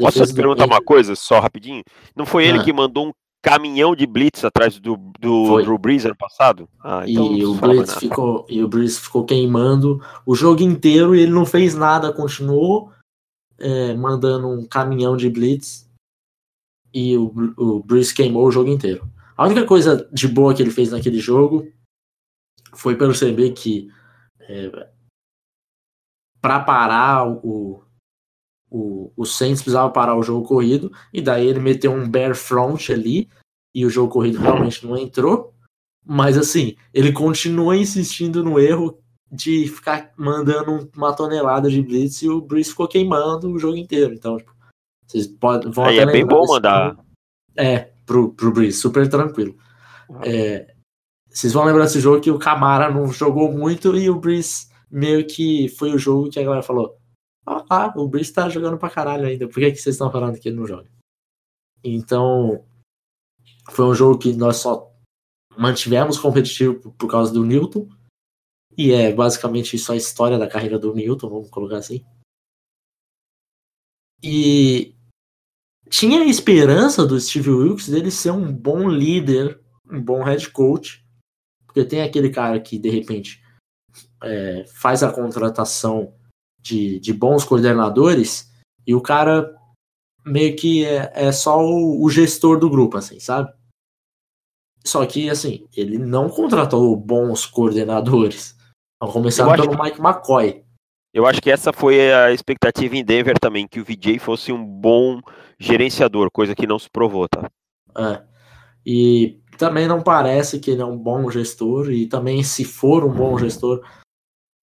Posso te perguntar uma coisa, só rapidinho? Não foi ele ah. que mandou um caminhão de blitz atrás do, do Drew Brees ano passado? Ah, então e, o blitz ficou, e o Brees ficou queimando o jogo inteiro e ele não fez nada, continuou é, mandando um caminhão de blitz e o, o Brees queimou o jogo inteiro. A única coisa de boa que ele fez naquele jogo foi perceber que é, para parar o, o, o Saints precisava parar o jogo corrido, e daí ele meteu um bear front ali, e o jogo corrido realmente não entrou. Mas assim, ele continua insistindo no erro de ficar mandando uma tonelada de blitz e o Breeze ficou queimando o jogo inteiro. Então, tipo, vocês podem, vão Aí é bem bom mandar. É, pro, pro Breeze, super tranquilo. É, vocês vão lembrar desse jogo que o Camara não jogou muito e o Breeze meio que foi o jogo que a galera falou: Ah, ah o Breeze tá jogando pra caralho ainda, por que, que vocês estão falando que ele não joga? Então, foi um jogo que nós só mantivemos competitivo por, por causa do Newton. E é basicamente isso a história da carreira do Newton, vamos colocar assim. E tinha a esperança do Steve Wilkes dele ser um bom líder, um bom head coach, porque tem aquele cara que de repente é, faz a contratação de, de bons coordenadores e o cara meio que é, é só o, o, gestor do grupo, assim, sabe? Só que, assim, ele não contratou bons coordenadores. Vamos começar pelo que... Mike McCoy. Eu acho que essa foi a expectativa em Denver também, que o VJ fosse um bom gerenciador, coisa que não se provou, tá? É. E também não parece que ele é um bom gestor, e também, se for um bom gestor,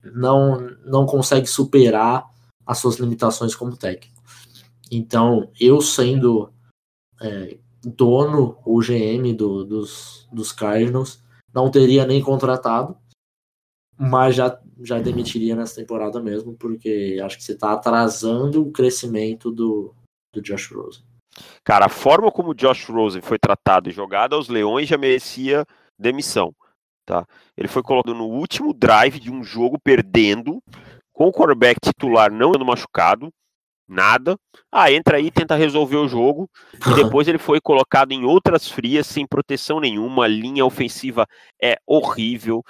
não, não consegue superar as suas limitações como técnico. Então, eu sendo é, dono ou GM do, dos, dos Cardinals, não teria nem contratado, mas já, já demitiria nessa temporada mesmo, porque acho que você está atrasando o crescimento do, do Josh Rosen. Cara, a forma como o Josh Rosen foi tratado e jogado aos Leões já merecia demissão. Tá? Ele foi colocado no último drive de um jogo perdendo, com o quarterback titular não sendo machucado, nada. Ah, entra aí, tenta resolver o jogo. E depois ele foi colocado em outras frias, sem proteção nenhuma. A linha ofensiva é horrível.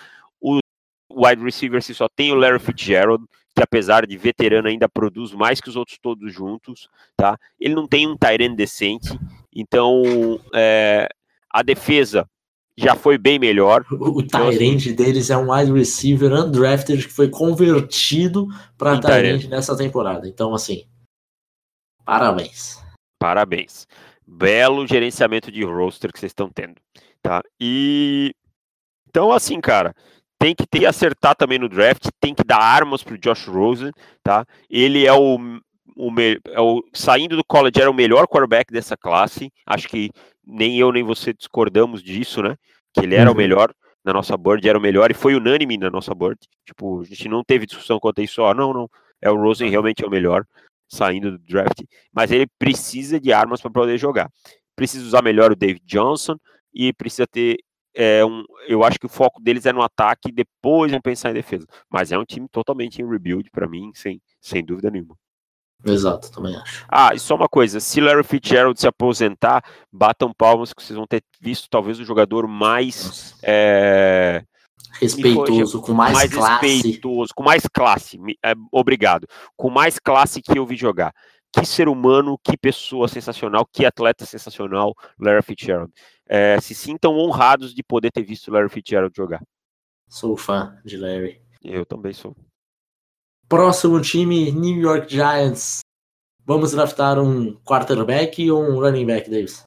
O wide receiver se só tem o Larry Fitzgerald, que apesar de veterano ainda produz mais que os outros todos juntos, tá? Ele não tem um Tyrant decente. Então, é, a defesa já foi bem melhor. O então, Tyrande deles é um wide receiver undrafted que foi convertido para Tyrande nessa temporada. Então, assim, parabéns. Parabéns. Belo gerenciamento de roster que vocês estão tendo, tá? E então, assim, cara, tem que ter acertar também no draft, tem que dar armas pro Josh Rosen, tá? Ele é o, o, é o saindo do college era o melhor quarterback dessa classe. Acho que nem eu nem você discordamos disso, né? Que ele era uhum. o melhor na nossa board, era o melhor e foi unânime na nossa board. Tipo, a gente não teve discussão quanto a isso, ó, não, não, é o Rosen realmente é o melhor saindo do draft, mas ele precisa de armas para poder jogar. Precisa usar melhor o David Johnson e precisa ter é, um, eu acho que o foco deles é no ataque e depois vão pensar em defesa. Mas é um time totalmente em rebuild para mim, sem, sem dúvida nenhuma. Exato, também acho. Ah, e só uma coisa: se Larry Fitzgerald se aposentar, batam palmas que vocês vão ter visto talvez o jogador mais é, respeitoso, com mais, mais classe. Respeitoso, com mais classe. É, obrigado. Com mais classe que eu vi jogar. Que ser humano, que pessoa sensacional, que atleta sensacional, Larry Fitzgerald. É, se sintam honrados de poder ter visto Larry Fitzgerald jogar. Sou fã de Larry. Eu também sou. Próximo time, New York Giants. Vamos draftar um quarterback ou um running back, Davis?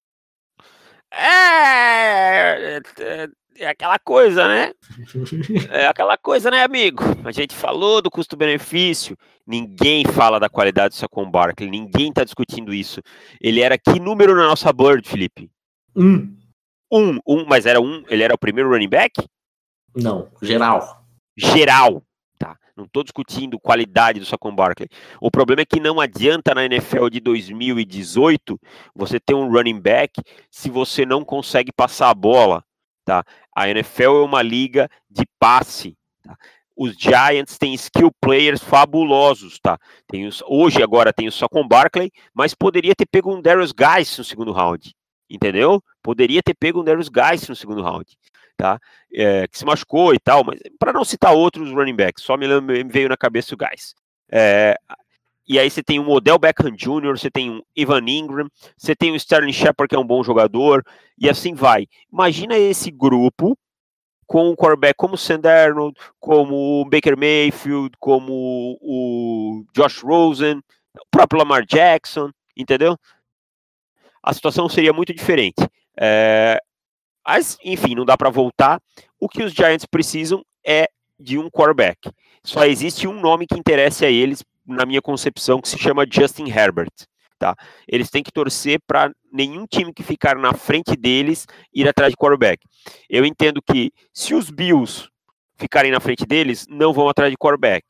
É, é, é aquela coisa, né? É aquela coisa, né, amigo? A gente falou do custo-benefício. Ninguém fala da qualidade do Saquon Barkley. Ninguém tá discutindo isso. Ele era que número na nossa board, Felipe? Um. Um, um, mas era um. Ele era o primeiro running back? Não, geral. Geral. Não estou discutindo qualidade do Saquon Barkley. O problema é que não adianta na NFL de 2018 você ter um running back se você não consegue passar a bola. Tá? A NFL é uma liga de passe. Tá? Os Giants têm skill players fabulosos, tá? Tem os, hoje agora tem o Sacon Barkley, mas poderia ter pego um Darius Guys no segundo round, entendeu? Poderia ter pego um Darius Guys no segundo round, tá? É, que se machucou e tal, mas para não citar outros running backs, só me, veio na cabeça o Guys. É, e aí você tem um Odell Beckham Jr., você tem um Ivan Ingram, você tem o Sterling Shepard, que é um bom jogador, e assim vai. Imagina esse grupo com um quarterback como o Sam como o Baker Mayfield, como o Josh Rosen, o próprio Lamar Jackson, entendeu? A situação seria muito diferente. É, mas, enfim, não dá para voltar. O que os Giants precisam é de um quarterback. Só existe um nome que interessa a eles na minha concepção, que se chama Justin Herbert. Tá? Eles têm que torcer para nenhum time que ficar na frente deles ir atrás de quarterback. Eu entendo que se os Bills ficarem na frente deles, não vão atrás de quarterback.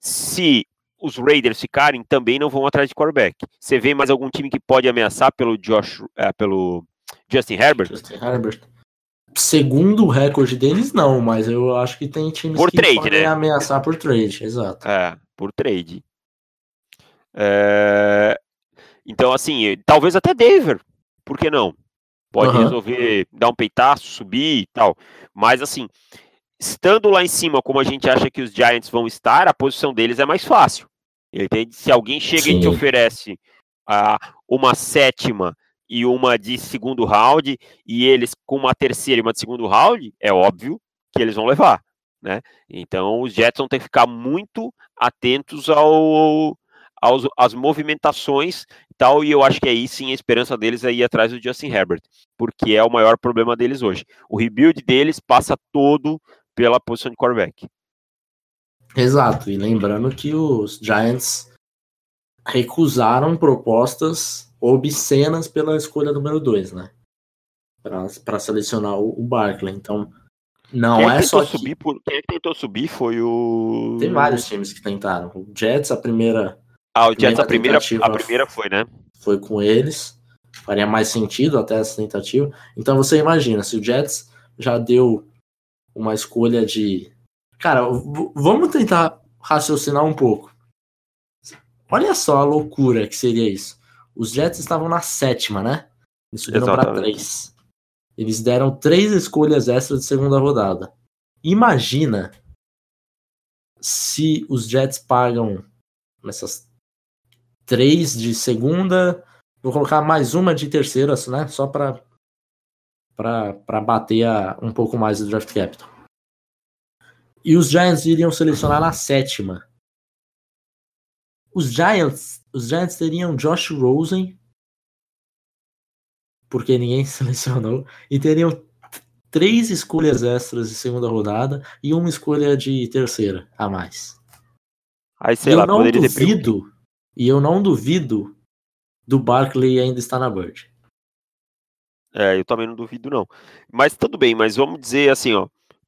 Se os Raiders ficarem, também não vão atrás de quarterback. Você vê mais algum time que pode ameaçar pelo Josh, é, pelo Justin Herbert? Justin Herbert. Segundo o recorde deles, não, mas eu acho que tem times por que trade, podem né? ameaçar por trade, exato. É, por trade. É... Então, assim, talvez até Denver, por que não? Pode Uhum. resolver dar um peitaço, subir e tal. Mas, assim, estando lá em cima, como a gente acha que os Giants vão estar, a posição deles é mais fácil. Entende? Se alguém chega e te Sim. oferece ah, uma sétima e uma de segundo round, e eles com uma terceira e uma de segundo round, é óbvio que eles vão levar. Né? Então os Jets vão ter que ficar muito atentos ao, aos, às movimentações e tal, e eu acho que aí sim a esperança deles é ir atrás do Justin Herbert, porque é o maior problema deles hoje. O rebuild deles passa todo pela posição de quarterback. Exato, e lembrando que os Giants recusaram propostas obscenas pela escolha número 2, né? Para selecionar o, o Barkley. Então, não quem, é, só que subir por, quem é que tentou subir foi o. Tem vários times que tentaram. O Jets, a primeira Ah, o Jets, a primeira primeira, tentativa a primeira foi, né? foi com eles. Faria mais sentido até essa tentativa. Então você imagina, se o Jets já deu uma escolha de. Cara, vamos tentar raciocinar um pouco. Olha só a loucura que seria isso. Os Jets estavam na sétima, né? Eles subiram para três. Eles deram três escolhas extras de segunda rodada. Imagina se os Jets pagam essas três de segunda, vou colocar mais uma de terceira, né? Só para para bater a, um pouco mais do draft capital. E os Giants iriam selecionar na sétima. Os Giants, os Giants teriam Josh Rosen, porque ninguém selecionou, e teriam três escolhas extras de segunda rodada e uma escolha de terceira a mais. Aí, E sei eu lá, não poderia ter duvido, e eu não duvido do Barkley ainda estar na Bird. É, eu também não duvido, não. Mas tudo bem, mas vamos dizer assim, ó.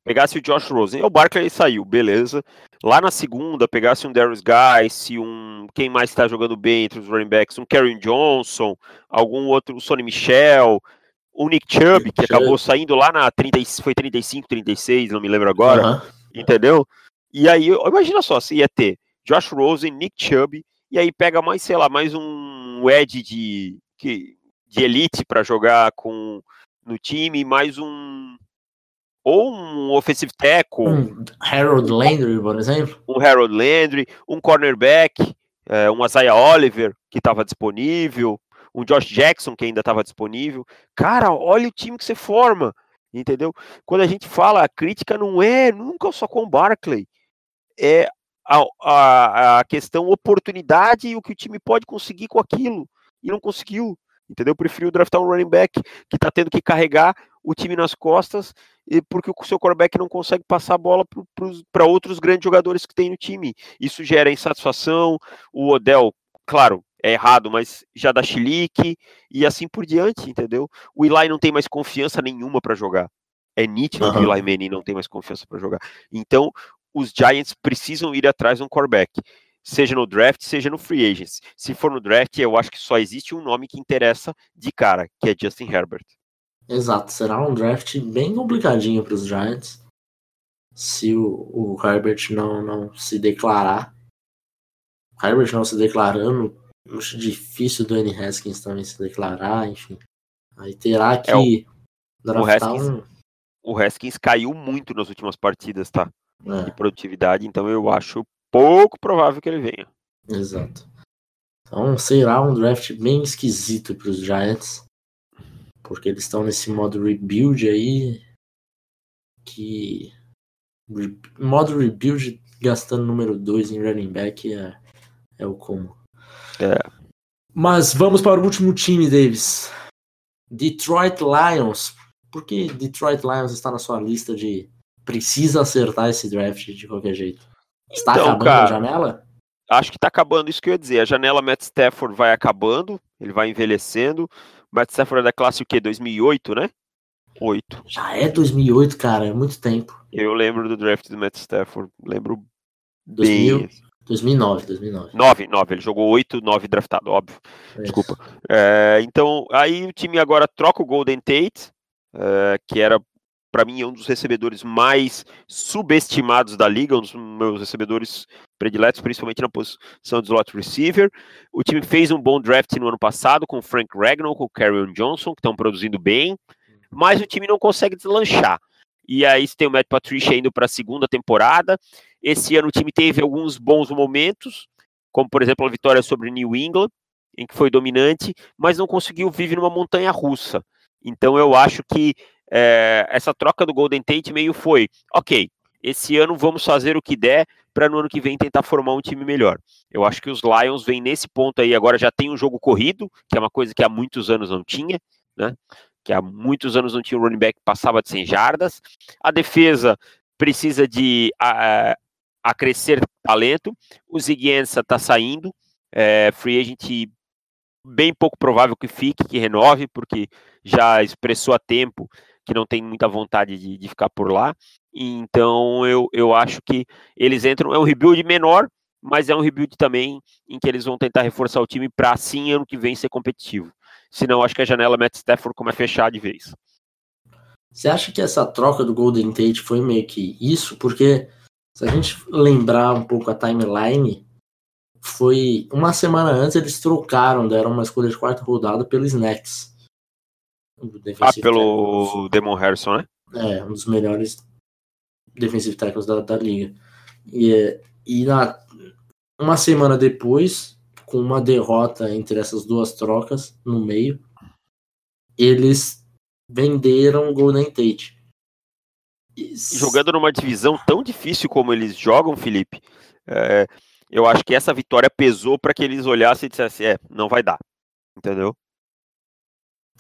Pegasse o Josh Rosen, o Barkley saiu, beleza. Lá na segunda, pegasse um Darius Guys, um. Quem mais está jogando bem entre os running backs? Um Karen Johnson, algum outro, o Sonny Michel, o Nick Chubb, Nick que Chubb. acabou saindo lá na 30, e- foi 35, 36, não me lembro agora. Entendeu? E aí, imagina só, você ia ter Josh Rosen, Nick Chubb, e aí pega mais, sei lá, mais um Ed de, que, de elite para jogar com no time, mais um ou um offensive tackle, Um Harold Landry, por exemplo. um Harold Landry, um cornerback, é, um Isaiah Oliver, que estava disponível, um Josh Jackson, que ainda estava disponível. Cara, olha o time que você forma, entendeu? Quando a gente fala, a crítica não é nunca só com o Barkley, é a, a, a questão oportunidade e o que o time pode conseguir com aquilo, e não conseguiu, entendeu? Preferiu draftar um running back que está tendo que carregar o time nas costas e porque o seu quarterback não consegue passar a bola para outros grandes jogadores que tem no time. Isso gera insatisfação. O Odell, claro, é errado, mas já dá chilique e assim por diante, entendeu? O Eli não tem mais confiança nenhuma para jogar. É nítido que o. Eli Manning não tem mais confiança para jogar. Então, os Giants precisam ir atrás de um quarterback, seja no draft, seja no free agents. Se for no draft, eu acho que só existe um nome que interessa de cara, que é Justin Herbert. Exato, será um draft bem complicadinho para os Giants se o, o Herbert não, não se declarar. O Herbert não se declarando, acho difícil do N. Haskins também se declarar, enfim. Aí terá que é, o, draftar o Haskins, um. O Haskins caiu muito nas últimas partidas, tá? É. De produtividade, então eu acho pouco provável que ele venha. Exato. Então será um draft bem esquisito para os Giants, porque eles estão nesse modo rebuild aí, que modo rebuild gastando número 2 em running back é, é o como. É. Mas vamos para o último time, Davis. Detroit Lions. Por que Detroit Lions está na sua lista de precisa acertar esse draft de qualquer jeito? Está então, acabando cara, a janela? Acho que está acabando isso que eu ia dizer. A janela Matt Stafford vai acabando, ele vai envelhecendo. Matt Stafford é da classe o quê? 2008, né? 8. Já é 2008, cara, é muito tempo. Eu lembro do draft do Matt Stafford, lembro 2000, bem. 2009, 2009. 9, 9, ele jogou 8, 9 draftado, óbvio. É Desculpa. É, então, aí o time agora troca o Golden Tate, é, que era para mim é um dos recebedores mais subestimados da liga, um dos meus recebedores prediletos, principalmente na posição de slot receiver. O time fez um bom draft no ano passado com o Frank Ragnall, com o Carrion Johnson, que estão produzindo bem, mas o time não consegue deslanchar. E aí você tem o Matt Patricia indo para a segunda temporada. Esse ano o time teve alguns bons momentos, como por exemplo a vitória sobre New England, em que foi dominante, mas não conseguiu viver numa montanha russa. Então eu acho que é, essa troca do Golden Tate meio foi, ok, esse ano vamos fazer o que der para no ano que vem tentar formar um time melhor. Eu acho que os Lions vêm nesse ponto aí, agora já tem um jogo corrido, que é uma coisa que há muitos anos não tinha, né? Que há muitos anos não tinha um running back que passava de 100 jardas. A defesa precisa de a, a crescer talento. O Ziguienza está saindo, é, free agent bem pouco provável que fique, que renove, porque já expressou a tempo que não tem muita vontade de, de ficar por lá. Então eu, eu acho que eles entram. É um rebuild menor, mas é um rebuild também em que eles vão tentar reforçar o time para assim ano que vem ser competitivo. Senão acho que a janela Matt Stafford como é fechar de vez. Você acha que essa troca do Golden Tate foi meio que isso? Porque se a gente lembrar um pouco a timeline, foi uma semana antes eles trocaram, deram uma escolha de quarta rodada pelo Snacks. Ah, pelo Demon Harrison, né? É, um dos melhores defensive tackles da, da liga. E, e na, uma semana depois, com uma derrota entre essas duas trocas no meio, eles venderam o Golden Tate. E, jogando numa divisão tão difícil como eles jogam, Felipe, é, eu acho que essa vitória pesou para que eles olhassem e dissessem: é, não vai dar. Entendeu?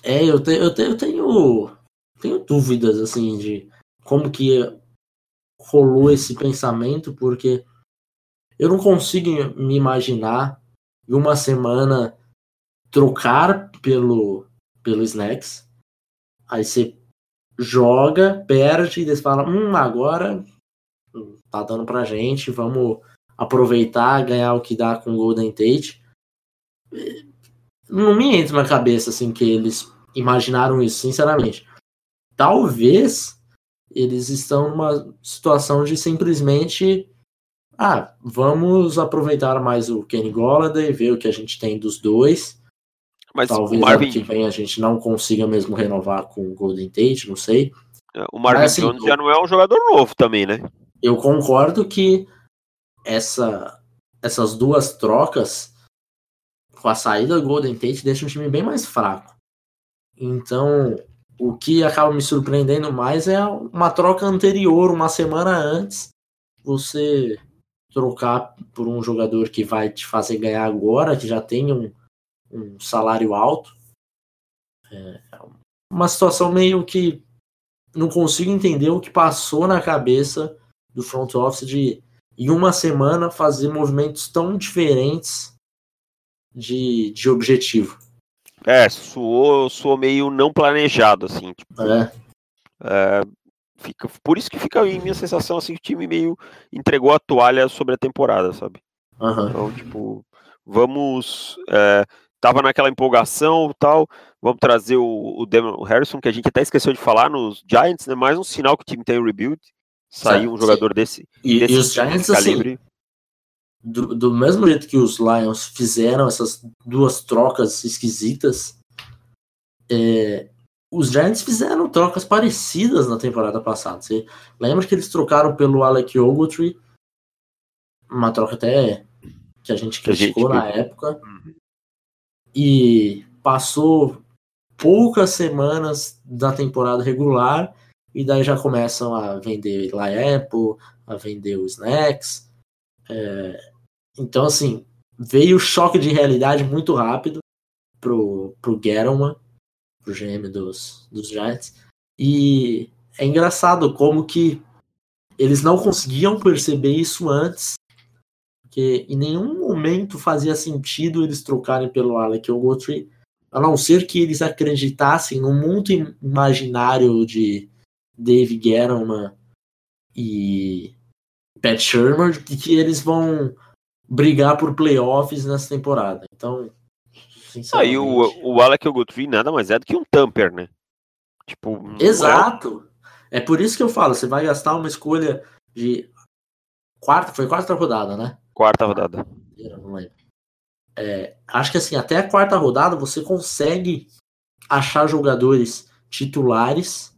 É, eu, te, eu, te, eu tenho, tenho dúvidas, assim, de como que rolou esse pensamento, porque eu não consigo me imaginar em uma semana trocar pelo, pelo Snacks, aí você joga, perde, e eles falam, hum, agora tá dando pra gente, vamos aproveitar, ganhar o que dá com o Golden Tate não me entra na cabeça assim que eles imaginaram isso, sinceramente. Talvez eles estão numa situação de simplesmente ah, vamos aproveitar mais o Kenny Golladay, ver o que a gente tem dos dois. Mas Talvez o Marvin... ano que vem a gente não consiga mesmo renovar com o Golden Tate, não sei. É, o Marvin Mas, assim, Jones já não é um jogador novo também, né? Eu concordo que essa, essas duas trocas com a saída do Golden Tate, deixa um time bem mais fraco. Então, o que acaba me surpreendendo mais é uma troca anterior, uma semana antes, você trocar por um jogador que vai te fazer ganhar agora, que já tem um, um salário alto. É uma situação meio que não consigo entender o que passou na cabeça do front office de em uma semana fazer movimentos tão diferentes de, de objetivo. É, soou, soou meio não planejado, assim. Tipo, é. é. fica, por isso que fica em minha sensação, assim, que o time meio entregou a toalha sobre a temporada, sabe? Uhum. Então, tipo, vamos. É, tava naquela empolgação tal. Vamos trazer o, o Demon Harrison, que a gente até esqueceu de falar nos Giants, né? Mais um sinal que o time tem rebuild. Saiu um jogador desse, e, desse e os Giants, calibre. Assim, do, do mesmo jeito que os Lions fizeram essas duas trocas esquisitas, é, os Giants fizeram trocas parecidas na temporada passada. Você lembra que eles trocaram pelo Alec Ogletree? Uma troca até que a gente criticou na época. Uhum. E passou poucas semanas da temporada regular e daí já começam a vender La Apple, a vender os snacks. É, então, assim, veio o choque de realidade muito rápido pro, pro Gettleman, pro GM dos, dos Giants. E é engraçado como que eles não conseguiam perceber isso antes, porque em nenhum momento fazia sentido eles trocarem pelo Alec Ogletree, a não ser que eles acreditassem no mundo imaginário de Dave Gettleman e Pat Shermer, de que eles vão brigar por playoffs nessa temporada. Então, Aí ah, o, o Alec Ogletree nada mais é do que um tamper, né? Tipo, Exato. É... é por isso que eu falo, você vai gastar uma escolha de quarta, foi quarta rodada, né? Quarta rodada. É, acho que assim, até a quarta rodada você consegue achar jogadores titulares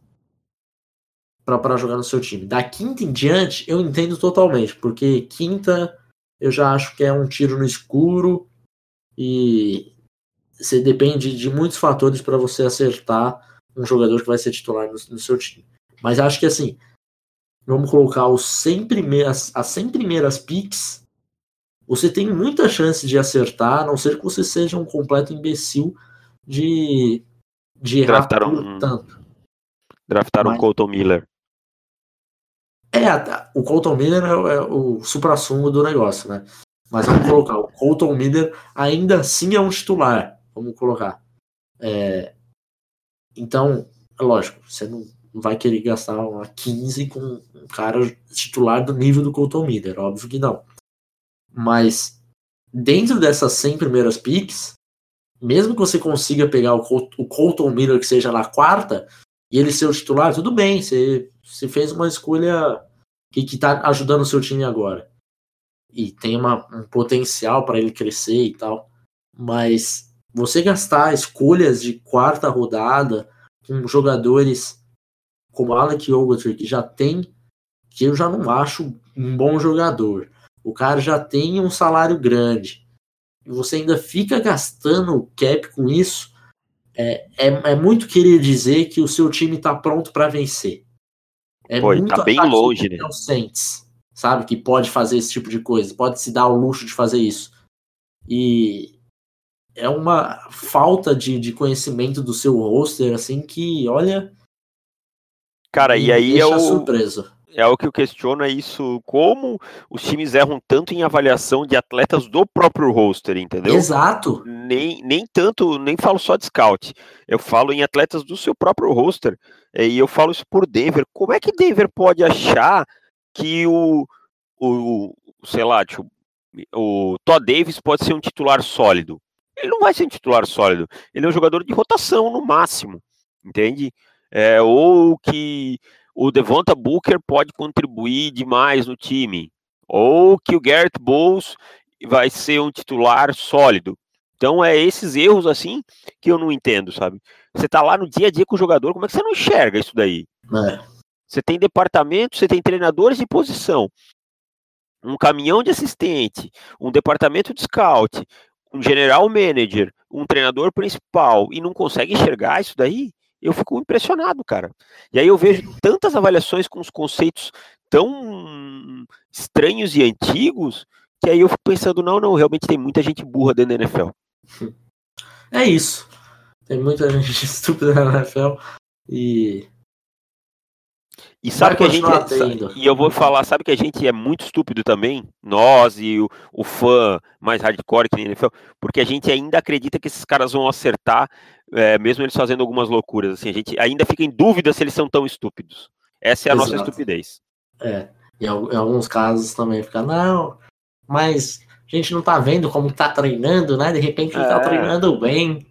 para jogar no seu time. Da quinta em diante, eu entendo totalmente, porque quinta eu já acho que é um tiro no escuro e você depende de muitos fatores para você acertar um jogador que vai ser titular no, no, seu time. Mas acho que assim, vamos colocar os 100 primeiras, as 100 primeiras picks, você tem muita chance de acertar, a não ser que você seja um completo imbecil de, de errar Draftaram, tanto. Draftaram Mas, Colton Miller. É, o Colton Miller é, é o supra-sumo do negócio, né? Mas vamos colocar, o Colton Miller ainda assim é um titular. Vamos colocar. É, então, é lógico, você não vai querer gastar uma 15 com um cara titular do nível do Colton Miller, óbvio que não. Mas dentro dessas 100 primeiras picks, mesmo que você consiga pegar o, o Colton Miller que seja na quarta e ele ser o titular, tudo bem, você você fez uma escolha que está ajudando o seu time agora. E tem uma, um potencial para ele crescer e tal. Mas você gastar escolhas de quarta rodada com jogadores como Alec Ogletree, que já tem, que eu já não acho um bom jogador. O cara já tem um salário grande. E você ainda fica gastando cap com isso. É, é, é muito querer dizer que o seu time está pronto para vencer. É Pô, muito tá bem longe, né? Saints, sabe? Que pode fazer esse tipo de coisa, pode se dar o luxo de fazer isso. E é uma falta de, de conhecimento do seu roster, assim, que, olha. Cara, e aí é o. Surpreso. É o que eu questiono, é isso, como os times erram tanto em avaliação de atletas do próprio roster, entendeu? Exato. Nem, nem tanto, nem falo só de scout, eu falo em atletas do seu próprio roster. É, e eu falo isso por Denver. Como é que Denver pode achar que o, o sei lá, tipo, o Todd Davis pode ser um titular sólido? Ele não vai ser um titular sólido. Ele é um jogador de rotação no máximo, entende? É, ou que o Devonta Booker pode contribuir demais no time, ou que o Garrett Bowles vai ser um titular sólido. Então é esses erros assim que eu não entendo, sabe? Você tá lá no dia a dia com o jogador, como é que você não enxerga isso daí? É. Você tem departamento, você tem treinadores de posição, um caminhão de assistente, um departamento de scout, um general manager, um treinador principal e não consegue enxergar isso daí? Eu fico impressionado, cara. E aí eu vejo tantas avaliações com os conceitos tão estranhos e antigos que aí eu fico pensando, não, não, realmente tem muita gente burra dentro da NFL. É isso. Tem muita gente estúpida na NFL e. E sabe que a gente. É, e eu vou falar, sabe que a gente é muito estúpido também? Nós e o, o fã mais hardcore que nem NFL, porque a gente ainda acredita que esses caras vão acertar, é, mesmo eles fazendo algumas loucuras. Assim, a gente ainda fica em dúvida se eles são tão estúpidos. Essa é a Exato. nossa estupidez. É. E em alguns casos também fica, não, mas a gente não tá vendo como tá treinando, né? De repente ele tá É. treinando bem.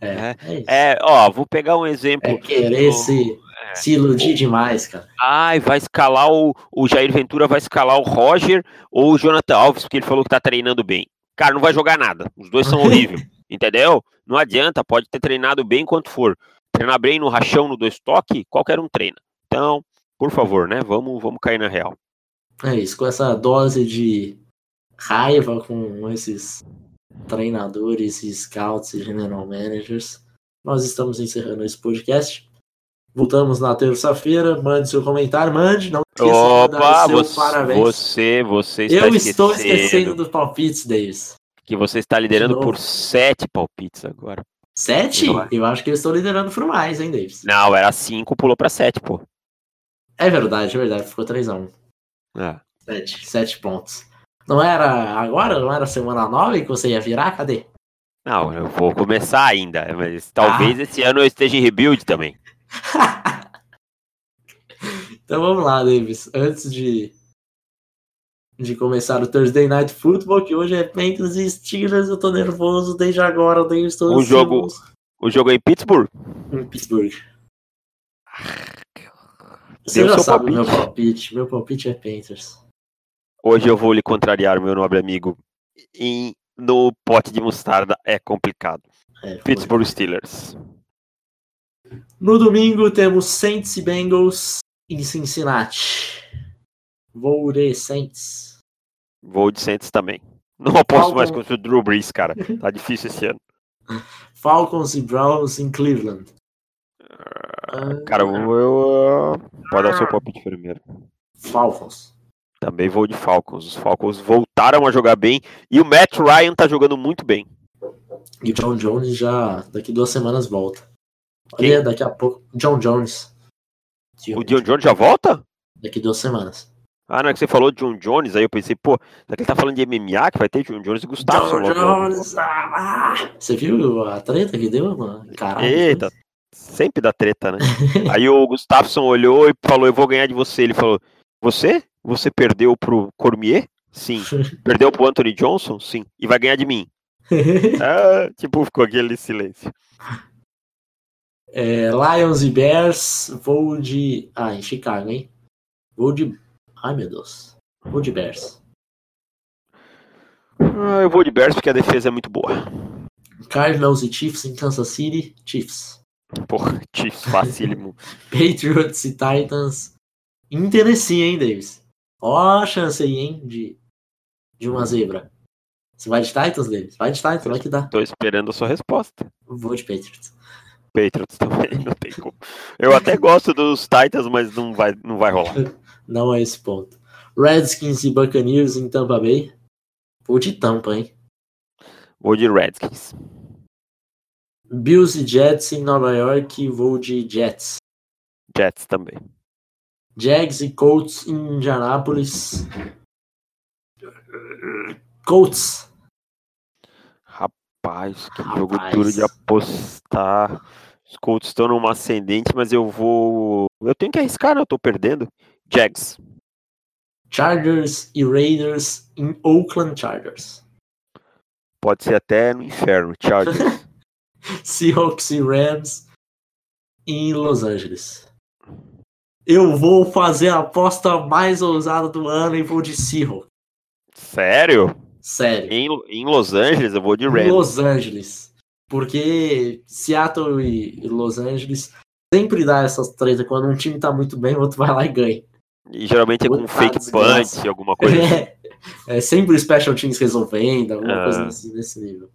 É, É. é. É, ó, vou pegar um exemplo. É querer do- se, é. se iludir demais, cara. Ai, vai escalar o, o Jair Ventura, vai escalar o Roger ou o Jonathan Alves, porque ele falou que tá treinando bem. Cara, não vai jogar nada. Os dois são horríveis. entendeu? Não adianta, pode ter treinado bem quanto for. Treinar bem no rachão, no dois toque, qualquer um treina. Então, por favor, né? Vamos, vamos cair na real. É isso, com essa dose de raiva com esses treinadores, e scouts e general managers, nós estamos encerrando esse podcast. Voltamos na terça-feira. Mande seu comentário, mande. Não esqueça de mandar Opa, seu você, parabéns. você, você está Eu estou esquecendo esquecendo dos palpites, Davis. Que você está liderando por sete palpites agora. Sete? Eu acho que eu estou liderando por mais, hein, Davis? Não, era cinco, pulou pra sete, pô. É verdade, é verdade. Ficou 3x1. É. Sete, sete pontos. Não era agora? Não era semana 9 que você ia virar? Cadê? Não, eu vou começar ainda, mas talvez esse ano eu esteja em rebuild também. Então vamos lá, Davis. Antes de, de começar o Thursday Night Football, que hoje é Panthers e Steelers, eu tô nervoso desde agora, eu estou O jogo- O jogo é em Pittsburgh? em Pittsburgh. Você Deu já sabe o meu palpite. palpite. Meu palpite é Panthers. Hoje eu vou lhe contrariar, meu nobre amigo. Em, no pote de mostarda é complicado. É. Pittsburgh Steelers. No domingo temos Saints e Bengals em Cincinnati. Vou de Saints. Vou de Saints também. Não aposto mais contra o Drew Brees, cara. Tá difícil esse ano. Falcons e Browns em Cleveland. Cara, eu, eu- pode dar o seu palpite primeiro. Falcons. Também vou de Falcons. Os Falcons voltaram a jogar bem e o Matt Ryan tá jogando muito bem. E o John Jones já daqui duas semanas volta. Quem? Olha, daqui a pouco. John Jones. O Dion Jones já volta? Daqui duas semanas. Ah, não é que você falou de John Jones, aí eu pensei, pô, será que ele tá falando de MMA, que vai ter John Jones e Gustavo? John Jones. ah, ah. Você viu a treta que deu, mano? Caralho. Eita, sempre dá treta, né? aí o Gustafsson olhou e falou, eu vou ganhar de você. Ele falou, você? Você perdeu pro Cormier? Sim. Perdeu pro Anthony Johnson? Sim. E vai ganhar de mim. Ah, tipo, ficou aquele silêncio. É, Lions e Bears. Vou de. Ah, em Chicago, hein? Vou de. Ai, meu Deus. Vou de Bears. Ah, eu vou de Bears porque a defesa é muito boa. Cardinals e Chiefs em Kansas City. Chiefs. Porra, Chiefs facílimo. Patriots e Titans. Interessinha, hein, Davis? Ó a chance aí, hein, de, de uma zebra. Você vai de Titans, Davis? Vai de Titans, vai que dá. Tô esperando a sua resposta. Vou de Patriots. Patriots também, não tem como. Eu até gosto dos Titans, mas não vai, não vai rolar. Não é esse ponto. Redskins e Buccaneers em Tampa Bay. Vou de Tampa, hein? Vou de Redskins. Bills e Jets em Nova York. Vou de Jets. Jets também. Jags e Colts em Indianápolis. Colts. Rapaz, que Rapaz. jogo duro de apostar. Os Colts estão numa ascendente, mas eu vou. Eu tenho que arriscar, né? Eu tô perdendo. Jags. Chargers e Raiders em Oakland Chargers. Pode ser até no inferno. Chargers. Seahawks e Rams em Los Angeles. Eu vou fazer a aposta mais ousada do ano e vou de Seahawks. Sério? Sério. Em, em Los Angeles, eu vou de Em Rams. Los Angeles. Porque Seattle e Los Angeles sempre dá essas treta. Quando um time tá muito bem, o outro vai lá e ganha. E geralmente é com fake desgraça. punch, alguma coisa. É, é sempre o Special Teams resolvendo, alguma Ah. coisa nesse, nesse nível.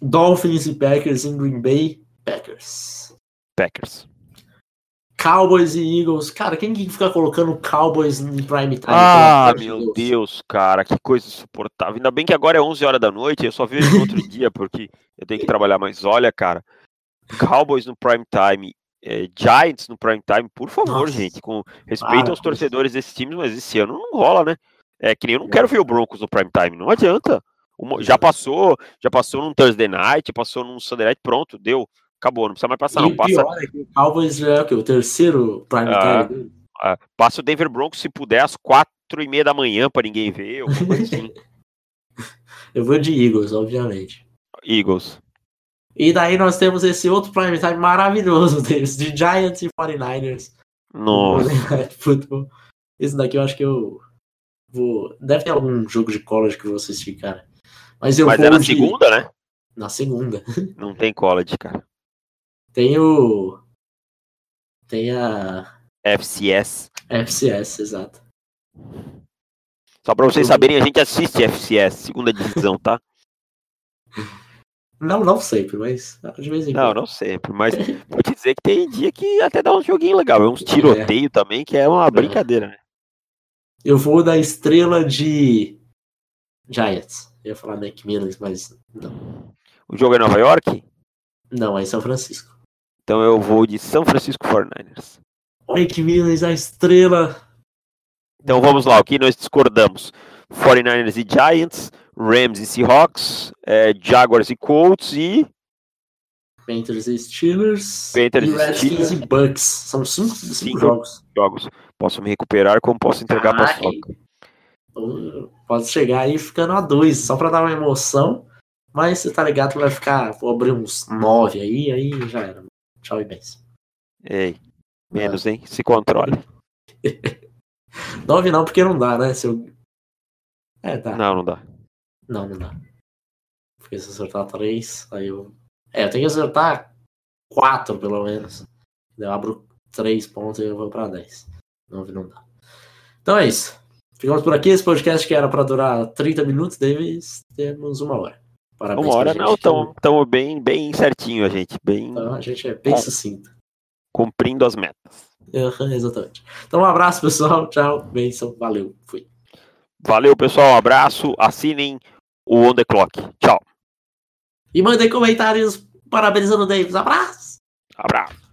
Dolphins e Packers em Green Bay. Packers. Packers. Cowboys e Eagles. Cara, quem que fica colocando Cowboys em prime time? Ah, meu Deus, cara, que coisa insuportável. Ainda bem que agora é 11 horas da noite, eu só vejo no outro dia, porque eu tenho que trabalhar. Mas olha, cara, Cowboys no prime time, eh, Giants no prime time, por favor, Nossa. gente, com respeito aos torcedores desses times, mas esse ano não rola, né? É que nem eu não quero ver o Broncos no prime time, não adianta. Uma- já passou, já passou num Thursday night, passou num Sunday night, pronto, deu, acabou, não precisa mais passar, E não passa. pior é que o Cowboys é o? O terceiro prime Ah. time dele? uh, passa o Denver Broncos se puder às quatro e meia da manhã para ninguém ver, assim. Eu vou de Eagles, obviamente. Eagles. E daí nós temos esse outro prime time maravilhoso deles, de Giants e 49ers. Nossa. Football. Esse daqui eu acho que eu vou. Deve ter algum jogo de college que assistir, cara. Mas eu Mas vou é na de- segunda, né? Na segunda. Não tem college, cara. Tem o. Tem a FCS. FCS, exato. Só pra vocês saberem, a gente assiste FCS, segunda divisão, tá? Não, não sempre, mas de vez em Não, quando. não sempre, mas vou te dizer que tem dia que até dá um joguinho legal. É uns tiroteio também, que é uma brincadeira, né? Eu vou da estrela de Giants. Eu ia falar Nick Mills, mas não. O jogo é Nova York, Não, é em São Francisco. então eu vou de São Francisco 49ers. Nick Mills, a estrela. Então vamos lá, o que nós discordamos? 49ers e Giants, Rams e Seahawks, é, Jaguars e Colts e Panthers e Steelers. Panthers e e Redskins Steelers. e Bucks. São cinco, cinco, Cinco. jogos. jogos. Posso me recuperar como posso entregar pra Ah, soca. Pode chegar aí ficando a dois, só pra dar uma emoção. Mas você tá ligado que vai ficar. Vou abrir uns nove aí, aí já era. Tchau e bens. Ei, menos, hein? Se controle. Nove não, porque não dá, né? Se eu... É, dá. Não, não dá. Não, não dá. Porque se acertar três, aí eu. É, eu tenho que acertar quatro, pelo menos. Eu abro três pontos e eu vou pra dez. Nove não dá. Então é isso. Ficamos por aqui. Esse podcast que era pra durar 30 minutos, Davis, temos uma hora. Parabéns Uma hora não, estamos bem, bem certinho a gente, bem Então a gente é bem sucinto. cumprindo as metas. Aham, Exatamente. Então um abraço, pessoal. Tchau. Benção. Valeu. Fui. Valeu, pessoal, um abraço, assinem o On The Clock. Tchau, E mandem comentários parabenizando o Davis. Abraço! abraço.